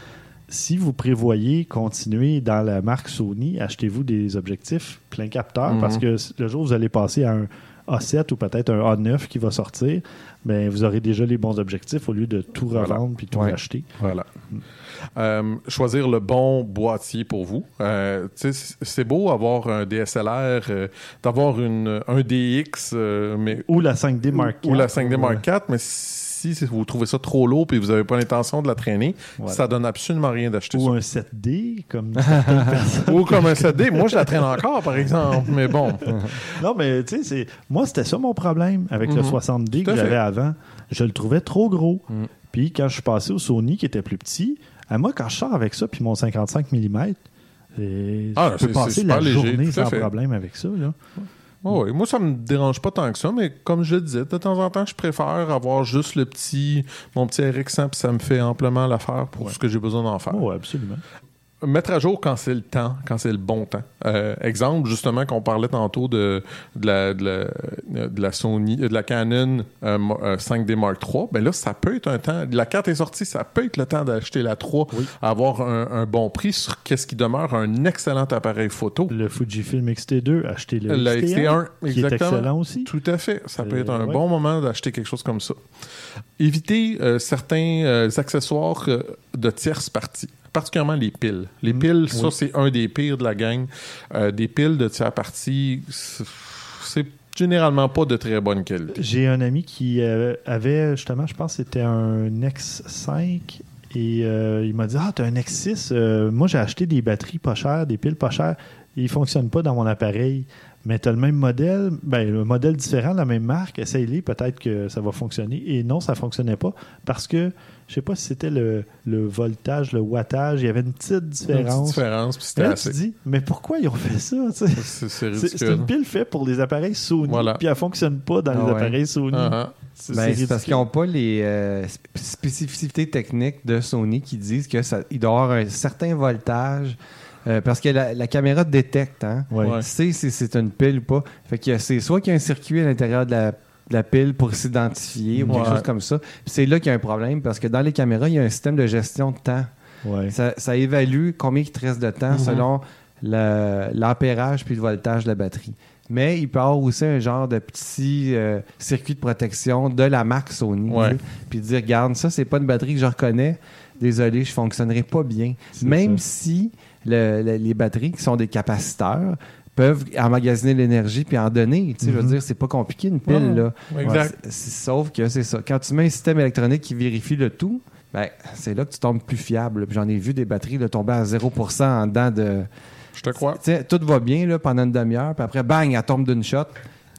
si vous prévoyez continuer dans la marque Sony, achetez-vous des objectifs plein capteur Mhm. parce que le jour où vous allez passer à un A7 ou peut-être un A9 qui va sortir, ben vous aurez déjà les bons objectifs au lieu de tout revendre puis tout Ouais. acheter. Voilà. Euh, choisir le bon boîtier pour vous. Euh, c'est beau avoir un DSLR, euh, d'avoir une, un DX, mais Ou la 5D Mark ou la IV, 5D Mark IV, mais si c'est- vous trouvez ça trop lourd et vous n'avez pas l'intention de la traîner, Voilà. ça donne absolument rien d'acheter Ou ça. un 7D, comme. Ou comme un 7D. Moi, je la traîne encore, par exemple, mais bon. Non, mais tu sais, moi, c'était ça mon problème avec le Mhm. 60D Tout que j'avais avant. Je le trouvais trop gros. Mhm. Puis quand je suis passé au Sony qui était plus petit, à moi, quand je sors avec ça, puis mon 55 mm, et Ah, je peux passer la léger, journée sans fait. problème avec ça. Là. Ouais, ouais. Moi, ça me dérange pas tant que ça, mais comme je le disais, de temps en temps, je préfère avoir juste le petit, mon petit RX100, puis ça me fait amplement l'affaire pour Ouais. ce que j'ai besoin d'en faire. Oui, absolument. Mettre à jour quand c'est le temps, quand c'est le bon temps. Euh, exemple, justement, qu'on parlait tantôt de, de, la, de, la, de la Sony, de la Canon euh, mo- euh, 5D Mark III, ben là, ça peut être un temps. La carte est sortie, ça peut être le temps d'acheter la 3, Oui. avoir un, un bon prix sur qu'est-ce qui demeure un excellent appareil photo. Le Fujifilm X-T2, acheter le, Le XT1, XT1, qui est excellent aussi. Tout à fait. Ça peut Euh, être un ouais. bon moment d'acheter quelque chose comme ça. Éviter euh, certains euh, accessoires euh, de tierces parties, particulièrement les piles. Les Mm, piles, ça, oui. c'est un des pires de la gang. Euh, des piles de tierces parties, c'est- c'est généralement pas de très bonne qualité. J'ai un ami qui euh, avait justement, je pense que c'était un X5 et euh, il m'a dit Ah, t'as un X6. Euh, moi, j'ai acheté des batteries pas chères, des piles pas chères. Ils ne fonctionnent pas dans mon appareil. Mais tu as le même modèle, ben, le modèle différent, la même marque, essaye-les, peut-être que ça va fonctionner. Et non, ça ne fonctionnait pas parce que je sais pas si c'était le, le voltage, le wattage, il y avait une petite Une petite différence. différence, puis c'était là, tu assez. te dis, mais pourquoi ils ont fait ça? tu? C'est c'est C'est ridicule. c'est une pile faite pour les appareils Sony, Voilà. puis elle fonctionne pas dans Ah les ouais. appareils Sony. Ah, ah. C'est Ben, c'est c'est parce qu'ils n'ont pas les euh, sp- spécificités techniques de Sony qui disent que ça, il doit y avoir un certain voltage. Euh, parce que la, la caméra détecte, hein, Ouais. Ouais. sait si c'est une pile ou pas. Fait que c'est soit qu'il y a un circuit à l'intérieur de la, de la pile pour s'identifier ou quelque Ouais. chose comme ça. C'est là qu'il y a un problème parce que dans les caméras, il y a un système de gestion de temps. Ouais. Ça, ça évalue combien il te reste de temps Mhm. selon l'ampérage puis le voltage de la batterie. Mais il peut avoir aussi un genre de petit euh, circuit de protection de la marque Sony. Ouais. Puis dire, regarde, ça, c'est pas une batterie que je reconnais. Désolé, je fonctionnerai pas bien. Même ça. si le- le- les batteries qui sont des capaciteurs peuvent emmagasiner l'énergie puis en donner. Tu sais, Je Mhm. veux dire, c'est pas compliqué une pile. Ouais. là. Ouais, Sauf que c'est ça. Quand tu mets un système électronique qui vérifie le tout, ben, c'est là que tu tombes plus fiable. J'en ai vu des batteries là, tomber à 0% en dedans de. Je te crois. Tout va bien là, pendant une demi-heure, puis après, bang, elle tombe d'une shot.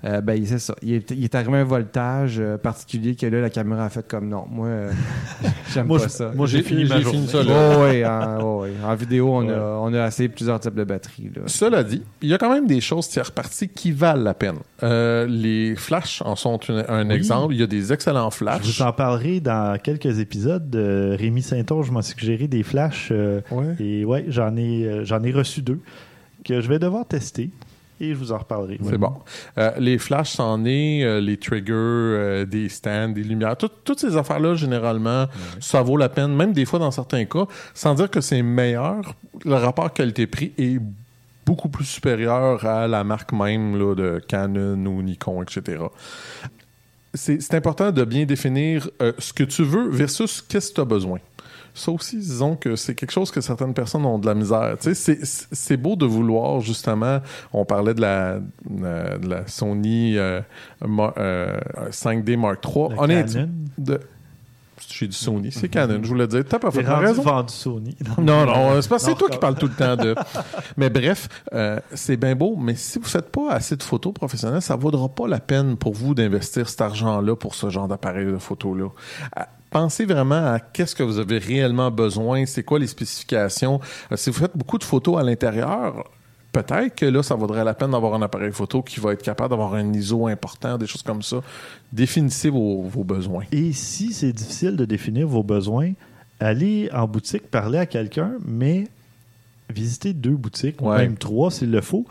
Euh, ben, c'est ça. Il est, il est arrivé un voltage euh, particulier que là, la caméra a fait comme non. Moi, euh, j'aime pas je- ça. moi, j'ai fini ma fini journée. ça là. Oh, ouais, en, ouais, ouais. En vidéo, on, Ouais. a, on a assez plusieurs types de batteries. Là. Cela dit, il y a quand même des choses tiers parties qui valent la peine. Euh, les flashs en sont une- un Oui. exemple. Il y a des excellents Je flashs. vous en parlerai dans quelques épisodes. Rémi Saint-Onge m'a suggéré des flashs. euh, Ouais. et ouais, j'en ai, euh, j'en ai reçu deux que je vais devoir tester et je vous en reparlerai. C'est bon. Euh, les flashs, c'en est, euh, les triggers, euh, des stands, des lumières, tout- toutes ces affaires-là, généralement, ça vaut la peine, même des fois dans certains cas, sans dire que c'est meilleur, le rapport qualité-prix est beaucoup plus supérieur à la marque même là, de Canon ou Nikon, etc. C'est important de bien définir ce que tu veux versus qu'est-ce que tu as besoin. Ça aussi, disons que c'est quelque chose que certaines personnes ont de la misère. C'est- beau de vouloir, justement, on parlait de la, euh, de la Sony euh, Ma- euh, 5D Mark III. Honnêtement, Canon. de- j'ai dit Sony, c'est Canon, je voulais dire. T'as parfaitement rendu raison. vendu Sony. Non, non, Non, c'est toi qui parles tout le temps de. mais bref, euh, c'est bien beau, mais si vous faites pas assez de photos professionnelles, ça vaudra pas la peine pour vous d'investir cet argent-là pour ce genre d'appareil de photo-là. Pensez vraiment à qu'est-ce que vous avez réellement besoin, c'est quoi les spécifications? Euh, si vous faites beaucoup de photos à l'intérieur, peut-être que là, ça vaudrait la peine d'avoir un appareil photo qui va être capable d'avoir un ISO important, des choses comme ça. Définissez vos, vos besoins. Et si c'est difficile de définir vos besoins, allez en boutique, parler à quelqu'un, mais visitez deux boutiques, Ouais. même trois s'il le faut.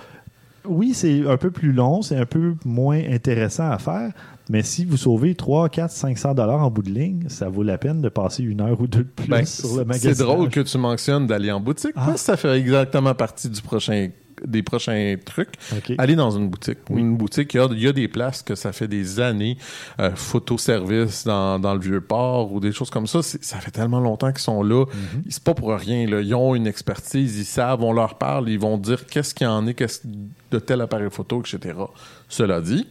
Oui, c'est un peu plus long, c'est un peu moins intéressant à faire, mais si vous sauvez 3, 4, 500 dollars en bout de ligne, ça vaut la peine de passer une heure ou deux de plus Ben, sur le magasin. c'est drôle que tu mentionnes d'aller en boutique, Ah. parce que ça fait exactement partie du prochain des prochains trucs. OK. Aller dans une boutique. Une boutique, il y, a, il y a des places que ça fait des années, euh, photoservice dans, dans le vieux port ou des choses comme ça. Ça fait tellement longtemps qu'ils sont là. Mhm. C'est pas pour rien. Là. Ils ont une expertise, ils savent, on leur parle, ils vont dire qu'est-ce qu'il y en est, qu'est-ce de tel appareil photo, etc. Cela dit,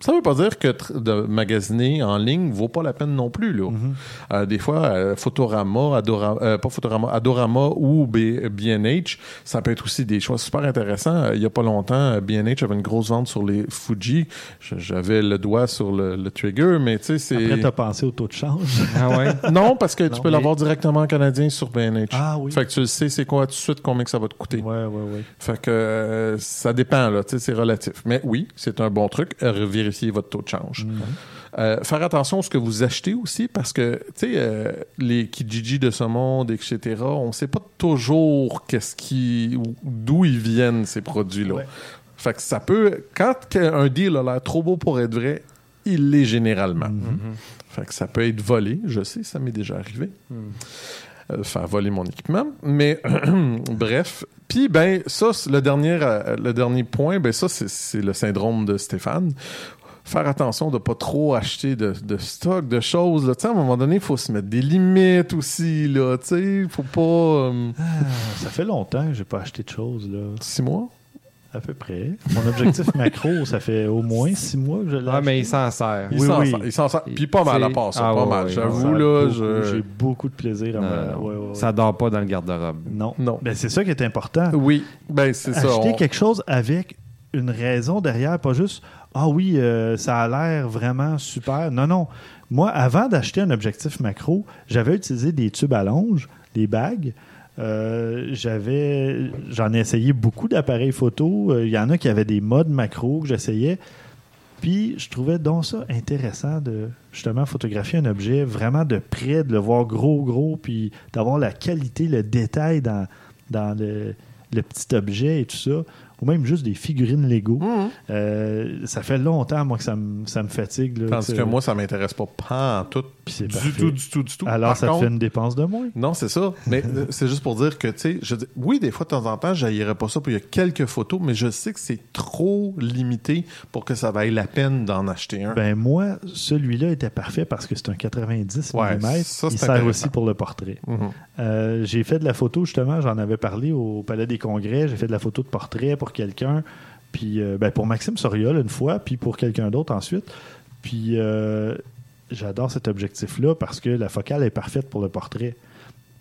ça veut pas dire que de magasiner en ligne vaut pas la peine non plus. Là. Mhm. Euh, des fois, euh, Photorama, Adora- euh, pas Photorama, Adorama ou B- B&H, ça peut être aussi des choix super intéressants. Euh, il y a pas longtemps, euh, B&H avait une grosse vente sur les Fuji. J'avais le doigt sur le, le trigger, mais tu sais, c'est... Après, t'as pensé au taux de change. Ah ouais? Non, parce que Non, tu peux mais- l'avoir directement en canadien sur B&H. Ah oui. Fait que tu le sais, c'est quoi tout de suite, combien que ça va te coûter. Ouais, ouais, ouais. Fait que euh, ça dépend, là, tu sais, c'est relatif. Mais oui, c'est un bon truc, euh, vérifier votre taux de change. Euh, faire attention à ce que vous achetez aussi, parce que, tu sais, euh, les Kijiji de ce monde, etc., on sait pas toujours qu'est-ce qui, d'où ils viennent, ces produits-là. Ouais. Fait que ça peut, quand un deal a l'air trop beau pour être vrai, il l'est généralement. Fait que ça peut être volé, je sais, ça m'est déjà arrivé. Euh, faire voler mon équipement. Mais bref. Puis, ben, ça, c'est le dernier, euh, le dernier point, ben, ça, c'est- le syndrome de Stéphane. Faire attention de pas trop acheter de, de stock, de choses. là. À un moment donné, il faut se mettre des limites aussi. Là, tu sais, faut pas. euh, Ah, ça fait longtemps que j'ai pas acheté de choses, là. six mois? À peu près. Mon objectif macro, ça fait au moins six mois que je l'ai Ah, mais il s'en sert. Il Oui, s'en oui. sort. Il s'en sort. Puis pas mal à part ça. Ah, pas ouais, mal. J'avoue, a là. je- J'ai beaucoup de plaisir à me... non. ouais, ouais, ouais. Ça dort pas dans le garde-robe. Non. Non. Ben, c'est ça qui est important. Oui. Ben, c'est ça. Acheter on- quelque chose avec une raison derrière, pas juste Ah oui, euh, ça a l'air vraiment super. Non, non. Moi, avant d'acheter un objectif macro, j'avais utilisé des tubes à longe, des bagues. Euh, j'avais j'en ai essayé beaucoup d'appareils photo. Euh, Il y en a qui avaient des modes macro que j'essayais. Puis je trouvais donc ça intéressant de justement photographier un objet vraiment de près, de le voir gros, gros, puis d'avoir la qualité, le détail dans, dans le, le petit objet et tout ça. Ou même juste des figurines Lego. Mhm. Euh, ça fait longtemps, moi, que ça me, ça me fatigue. là, Tandis que moi, ça m'intéresse pas, pas en tout. Puis c'est Du parfait. tout, du tout, du tout. Alors, Par ça te contre- fait une dépense de moins. Non, c'est ça. Mais euh, c'est juste pour dire que, tu sais, je dis- oui, des fois, de temps en temps, j'haïrais pas ça, puis il y a quelques photos, mais je sais que c'est trop limité pour que ça vaille la peine d'en acheter un. Ben moi, celui-là était parfait parce que c'est un 90 Ouais, mm. ça, Il sert aussi pour le portrait. Mhm. Euh, j'ai fait de la photo, justement, j'en avais parlé au Palais des Congrès. J'ai fait de la photo de portrait pour quelqu'un, puis euh, ben, pour Maxime Soriol une fois, puis pour quelqu'un d'autre ensuite. Puis euh, j'adore cet objectif-là parce que la focale est parfaite pour le portrait.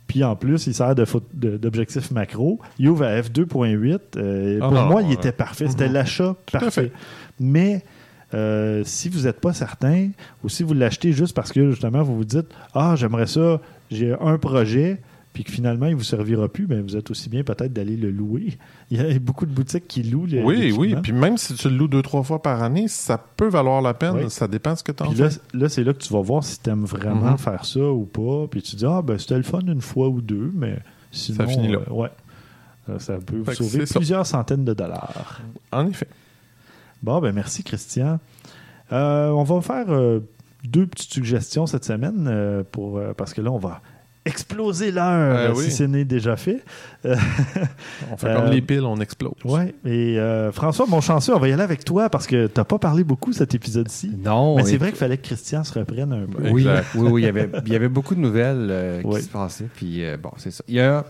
Puis en plus, il sert d'objectif macro. Il ouvre à f2.8. Euh, Ah pour moi, il était parfait. C'était l'achat à parfait. fait. Mais euh, si vous n'êtes pas certain ou si vous l'achetez juste parce que justement vous vous dites Ah, j'aimerais ça, j'ai un projet, puis que finalement il ne vous servira plus, ben, vous êtes aussi bien peut-être d'aller le louer. Il y a beaucoup de boutiques qui louent les Oui, oui. Puis même si tu le loues deux, trois fois par année, ça peut valoir la peine. Oui. Ça dépend ce que tu en Puis fais. là, là, c'est là que tu vas voir si tu aimes vraiment Mhm. faire ça ou pas. Puis tu dis, ah, ben c'était le fun une fois ou deux, mais sinon. Ça finit là. euh, ouais. Euh, Ça peut vous sauver ça. plusieurs centaines de dollars. En effet. Bon, ben merci, Christian. Euh, on va faire euh, deux petites suggestions cette semaine pour, parce que là, on va exploser l'heure Euh, euh, oui. si ce n'est déjà fait. On fait Euh, comme les piles, on explose. Ouais. Et euh, François, mon chanceux, on va y aller avec toi parce que tu n'as pas parlé beaucoup cet épisode-ci. Non. Mais c'est vrai qu'il fallait que Christian se reprenne un peu. Oui, oui, oui, il y avait, il y avait beaucoup de nouvelles euh, qui Oui. se passaient. Puis euh, bon, c'est ça. Il y a.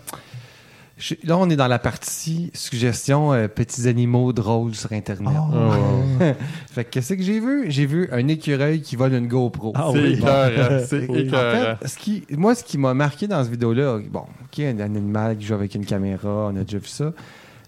je- Là, on est dans la partie suggestion euh, petits animaux drôles sur Internet. Oh. Fait que qu'est-ce que j'ai vu? J'ai vu un écureuil qui vole une GoPro. Ah c'est oui. écœurant. C'est Oui. écœurant. En fait, ce qui, moi, ce qui m'a marqué dans cette vidéo-là, bon, OK, un animal qui joue avec une caméra, on a déjà vu ça.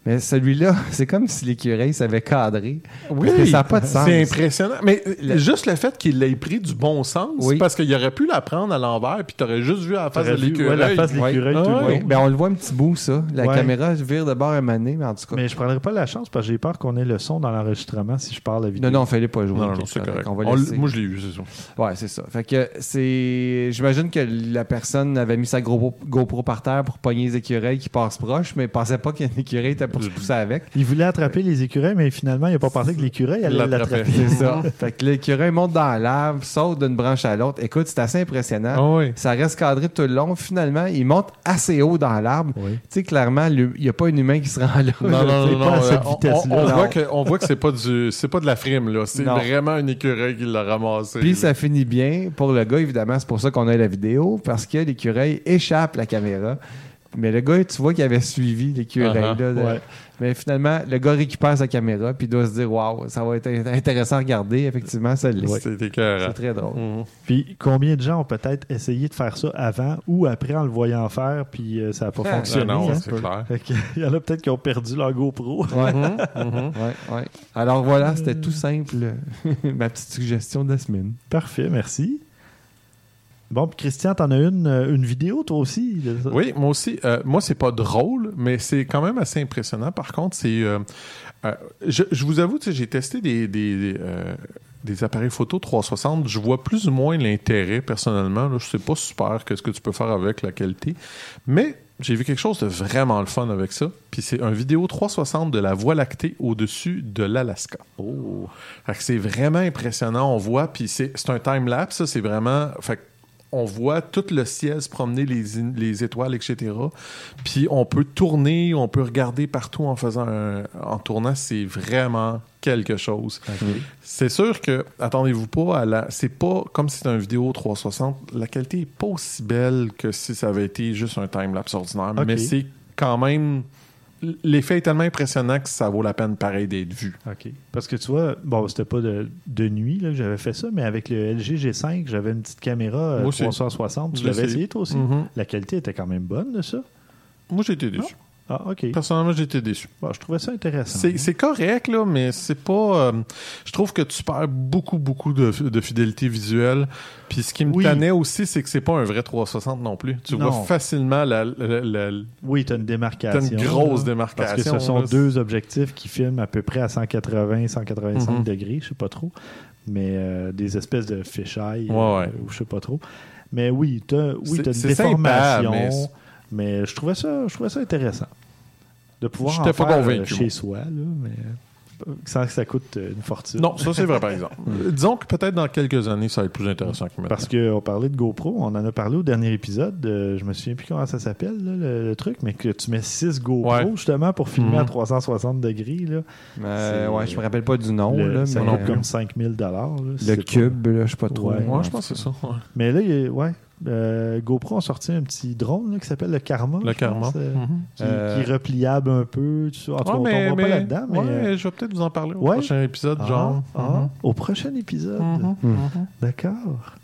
Mais celui-là, c'est comme si l'écureuil savait cadrer. Oui, Parce que ça n'a pas de sens. C'est impressionnant. Mais euh, Le- juste le fait qu'il l'ait pris du bon sens, Oui. parce qu'il aurait pu la prendre à l'envers, puis t'aurais juste vu à la face de l'écureuil. ouais, la face de l'écureuil. Oui, long. ben on le voit un petit bout, ça. La Ouais. caméra vire de bord à maner, mais en tout cas. Mais je prendrai pas la chance parce que j'ai peur qu'on ait le son dans l'enregistrement si je parle la vidéo. Non, non, fallait pas jouer. Non, Ok, non, c'est correct. On va On moi, je l'ai eu, c'est ça. Ouais, c'est ça. Fait que c'est. J'imagine que la personne avait mis sa GoPro, GoPro par terre pour pogner les écureuils qui passent proche, mais il pensait pas qu'un écureuil était pour se pousser avec. Il voulait attraper les écureuils, mais finalement, il n'a pas pensé que l'écureuil allait L'attraper. C'est ça. fait que l'écureuil monte dans l'arbre, saute d'une branche à l'autre. Écoute, c'est assez impressionnant. Ah oui. Ça reste cadré tout le long. Finalement, il monte assez haut dans l'arbre. Oui. Tu sais, clairement, il n'y a pas un humain qui se rend là. Non, non, non, pas à cette on- vitesse-là. On, voit que, on voit que c'est pas du, c'est pas de la frime, là. C'est vraiment un écureuil qui l'a ramassé. Puis ça finit bien pour le gars, évidemment. C'est pour ça qu'on a la vidéo, parce que l'écureuil échappe la caméra. Mais le gars, tu vois qu'il avait suivi l'écureuil. Uh-huh. là, de- Ouais. Mais finalement, le gars récupère sa caméra, puis doit se dire Waouh, ça va être intéressant à regarder. Effectivement, ça l'est. C'est écœurant. C'est très drôle. Mhm. Puis combien de gens ont peut-être essayé de faire ça avant ou après en le voyant faire, puis euh, ça n'a pas Ah, fonctionné. Non, hein? c'est clair. Il y en a peut-être qui ont perdu leur GoPro. Ouais. Mhm, mhm. Ouais, ouais. Alors voilà, c'était tout simple, ma petite suggestion de la semaine. Parfait, merci. Bon, puis Christian, t'en as une, euh, une vidéo, toi aussi? de ça? Oui, moi aussi. Euh, moi, c'est pas drôle, mais c'est quand même assez impressionnant. Par contre, c'est. euh, euh, je, je vous avoue, tu sais, j'ai testé des, des, des, des appareils photo 360. Je vois plus ou moins l'intérêt, personnellement. Là, je sais pas super qu'est-ce que tu peux faire avec la qualité. Mais j'ai vu quelque chose de vraiment le fun avec ça. Puis c'est un vidéo 360 de la Voie lactée au-dessus de l'Alaska. Oh. Fait que c'est vraiment impressionnant. On voit, puis c'est c'est un time-lapse, ça, c'est vraiment. Fait que on voit tout le ciel se promener, les, étoiles, etc. Puis on peut tourner, on peut regarder partout en faisant un- en tournant. C'est vraiment quelque chose. C'est sûr que, attendez-vous pas à la. C'est pas comme si c'était une vidéo 360. La qualité est pas aussi belle que si ça avait été juste un time-lapse ordinaire. Mais c'est quand même. L'effet est tellement impressionnant que ça vaut la peine pareil d'être vu. OK. Parce que tu vois, bon, c'était pas de, de nuit là, que j'avais fait ça, mais avec le LG G5, j'avais une petite caméra euh, Moi aussi. 360. Tu l'avais essayé. toi aussi? Mhm. La qualité était quand même bonne de ça. Moi, été déçu. Ah, OK. Personnellement, j'ai été déçu. Bon, je trouvais ça intéressant. C'est c'est correct, là, mais c'est pas. euh, je trouve que tu perds beaucoup, beaucoup de, de fidélité visuelle. Puis ce qui me Oui. tannait aussi, c'est que c'est pas un vrai 360 non plus. Tu Non. vois facilement la, la- la- la- Oui, tu as une démarcation. t'as une grosse là, démarcation. Parce que ce sont là. deux objectifs qui filment à peu près à 180, 185 Mhm. degrés, je sais pas trop. Mais euh, des espèces de fisheye, Ouais, euh, ou je sais pas trop. Mais oui, tu as, oui, t'as une sympa, déformation. mais mais je trouvais ça, je trouvais ça intéressant. De pouvoir en pas faire, convaincu, euh, chez moi. soi, là, mais sans que ça coûte euh, une fortune. Non, ça c'est vrai par exemple. Disons que peut-être dans quelques années, ça va être plus intéressant que maintenant. Parce qu'on parlait de GoPro, on en a parlé au dernier épisode. euh, je me souviens plus comment ça s'appelle, là, le, le truc, mais que tu mets 6 GoPro Ouais. justement pour filmer Mhm. à 360 degrés. Là. Euh, ouais, je me rappelle pas du nom, Le- là, ça mais coûte comme 5000 dollars. le cube, là, je sais pas trop. Ouais. Ouais, je pense que c'est ça. ouais. Mais là, il y a- ouais, euh, GoPro a sorti un petit drone là, qui s'appelle le Karma. Le karma. pense, euh, Mhm. qui, Euh, qui est repliable un peu. Tout ça. En tout cas, Ouais, on mais, tombera mais- pas là-dedans. Mais, ouais, je vais peut-être vous en parler au ouais. prochain épisode, ah, genre. ah, Au prochain épisode. Mhm. Mhm. Mhm. D'accord.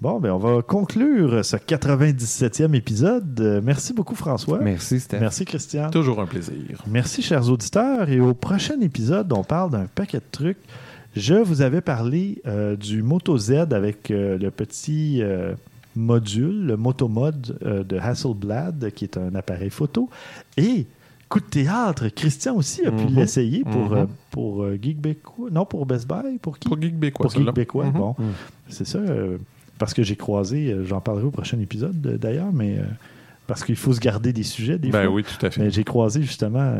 Bon, ben on va conclure ce 97e épisode. Merci beaucoup, François. Merci, Steph. Merci, Christian. Toujours un plaisir. Merci, chers auditeurs. Et au prochain épisode, on parle d'un paquet de trucs. Je vous avais parlé euh, du Moto Z avec euh, le petit euh, module, le Motomod euh, de Hasselblad, qui est un appareil photo. Et coup de théâtre, Christian aussi a pu Mhm. l'essayer pour, euh, pour euh. Non, pour Best Buy. Pour qui? Pour Pour celle-là. Geek Bécois, Mhm. bon. Mhm. C'est ça. parce que j'ai croisé, j'en parlerai au prochain épisode d'ailleurs, mais parce qu'il faut se garder des sujets des Ben fois. oui, tout à fait. Mais j'ai croisé justement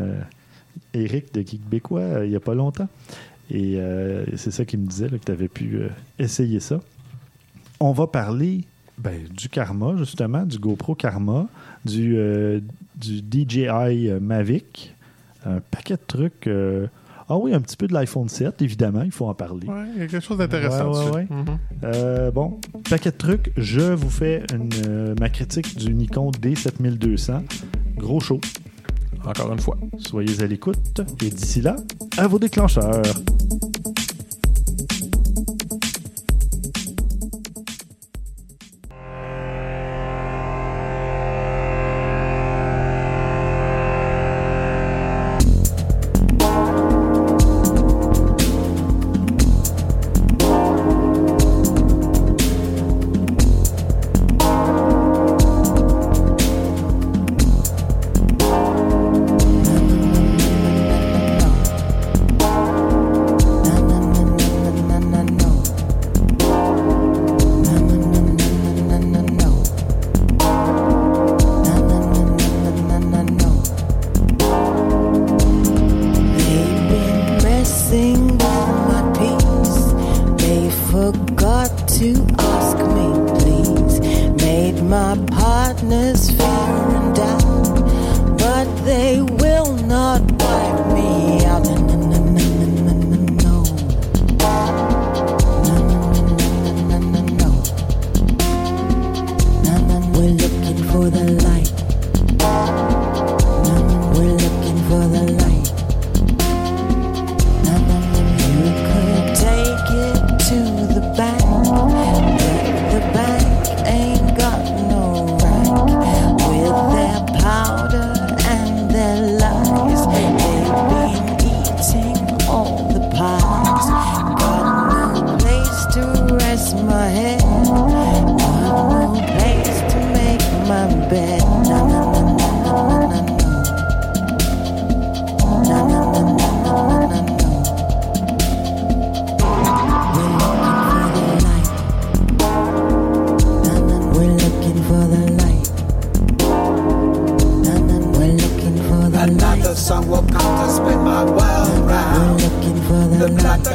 Eric de Geek Bécois euh, il n'y a pas longtemps. Et c'est ça qu'il me disait, là, que tu avais pu essayer ça. On va parler ben, du Karma, justement, du GoPro Karma, du, euh, du DJI Mavic, un paquet de trucs. euh, ah oui, un petit peu de l'iPhone 7, évidemment, il faut en parler. Ouais, il y a quelque chose d'intéressant Ouais, ouais, dessus. ouais. Mhm. Euh, bon, paquet de trucs. Je vous fais une, euh, ma critique du Nikon D7200. Gros show. Encore une fois. Soyez à l'écoute. Et d'ici là, à vos déclencheurs.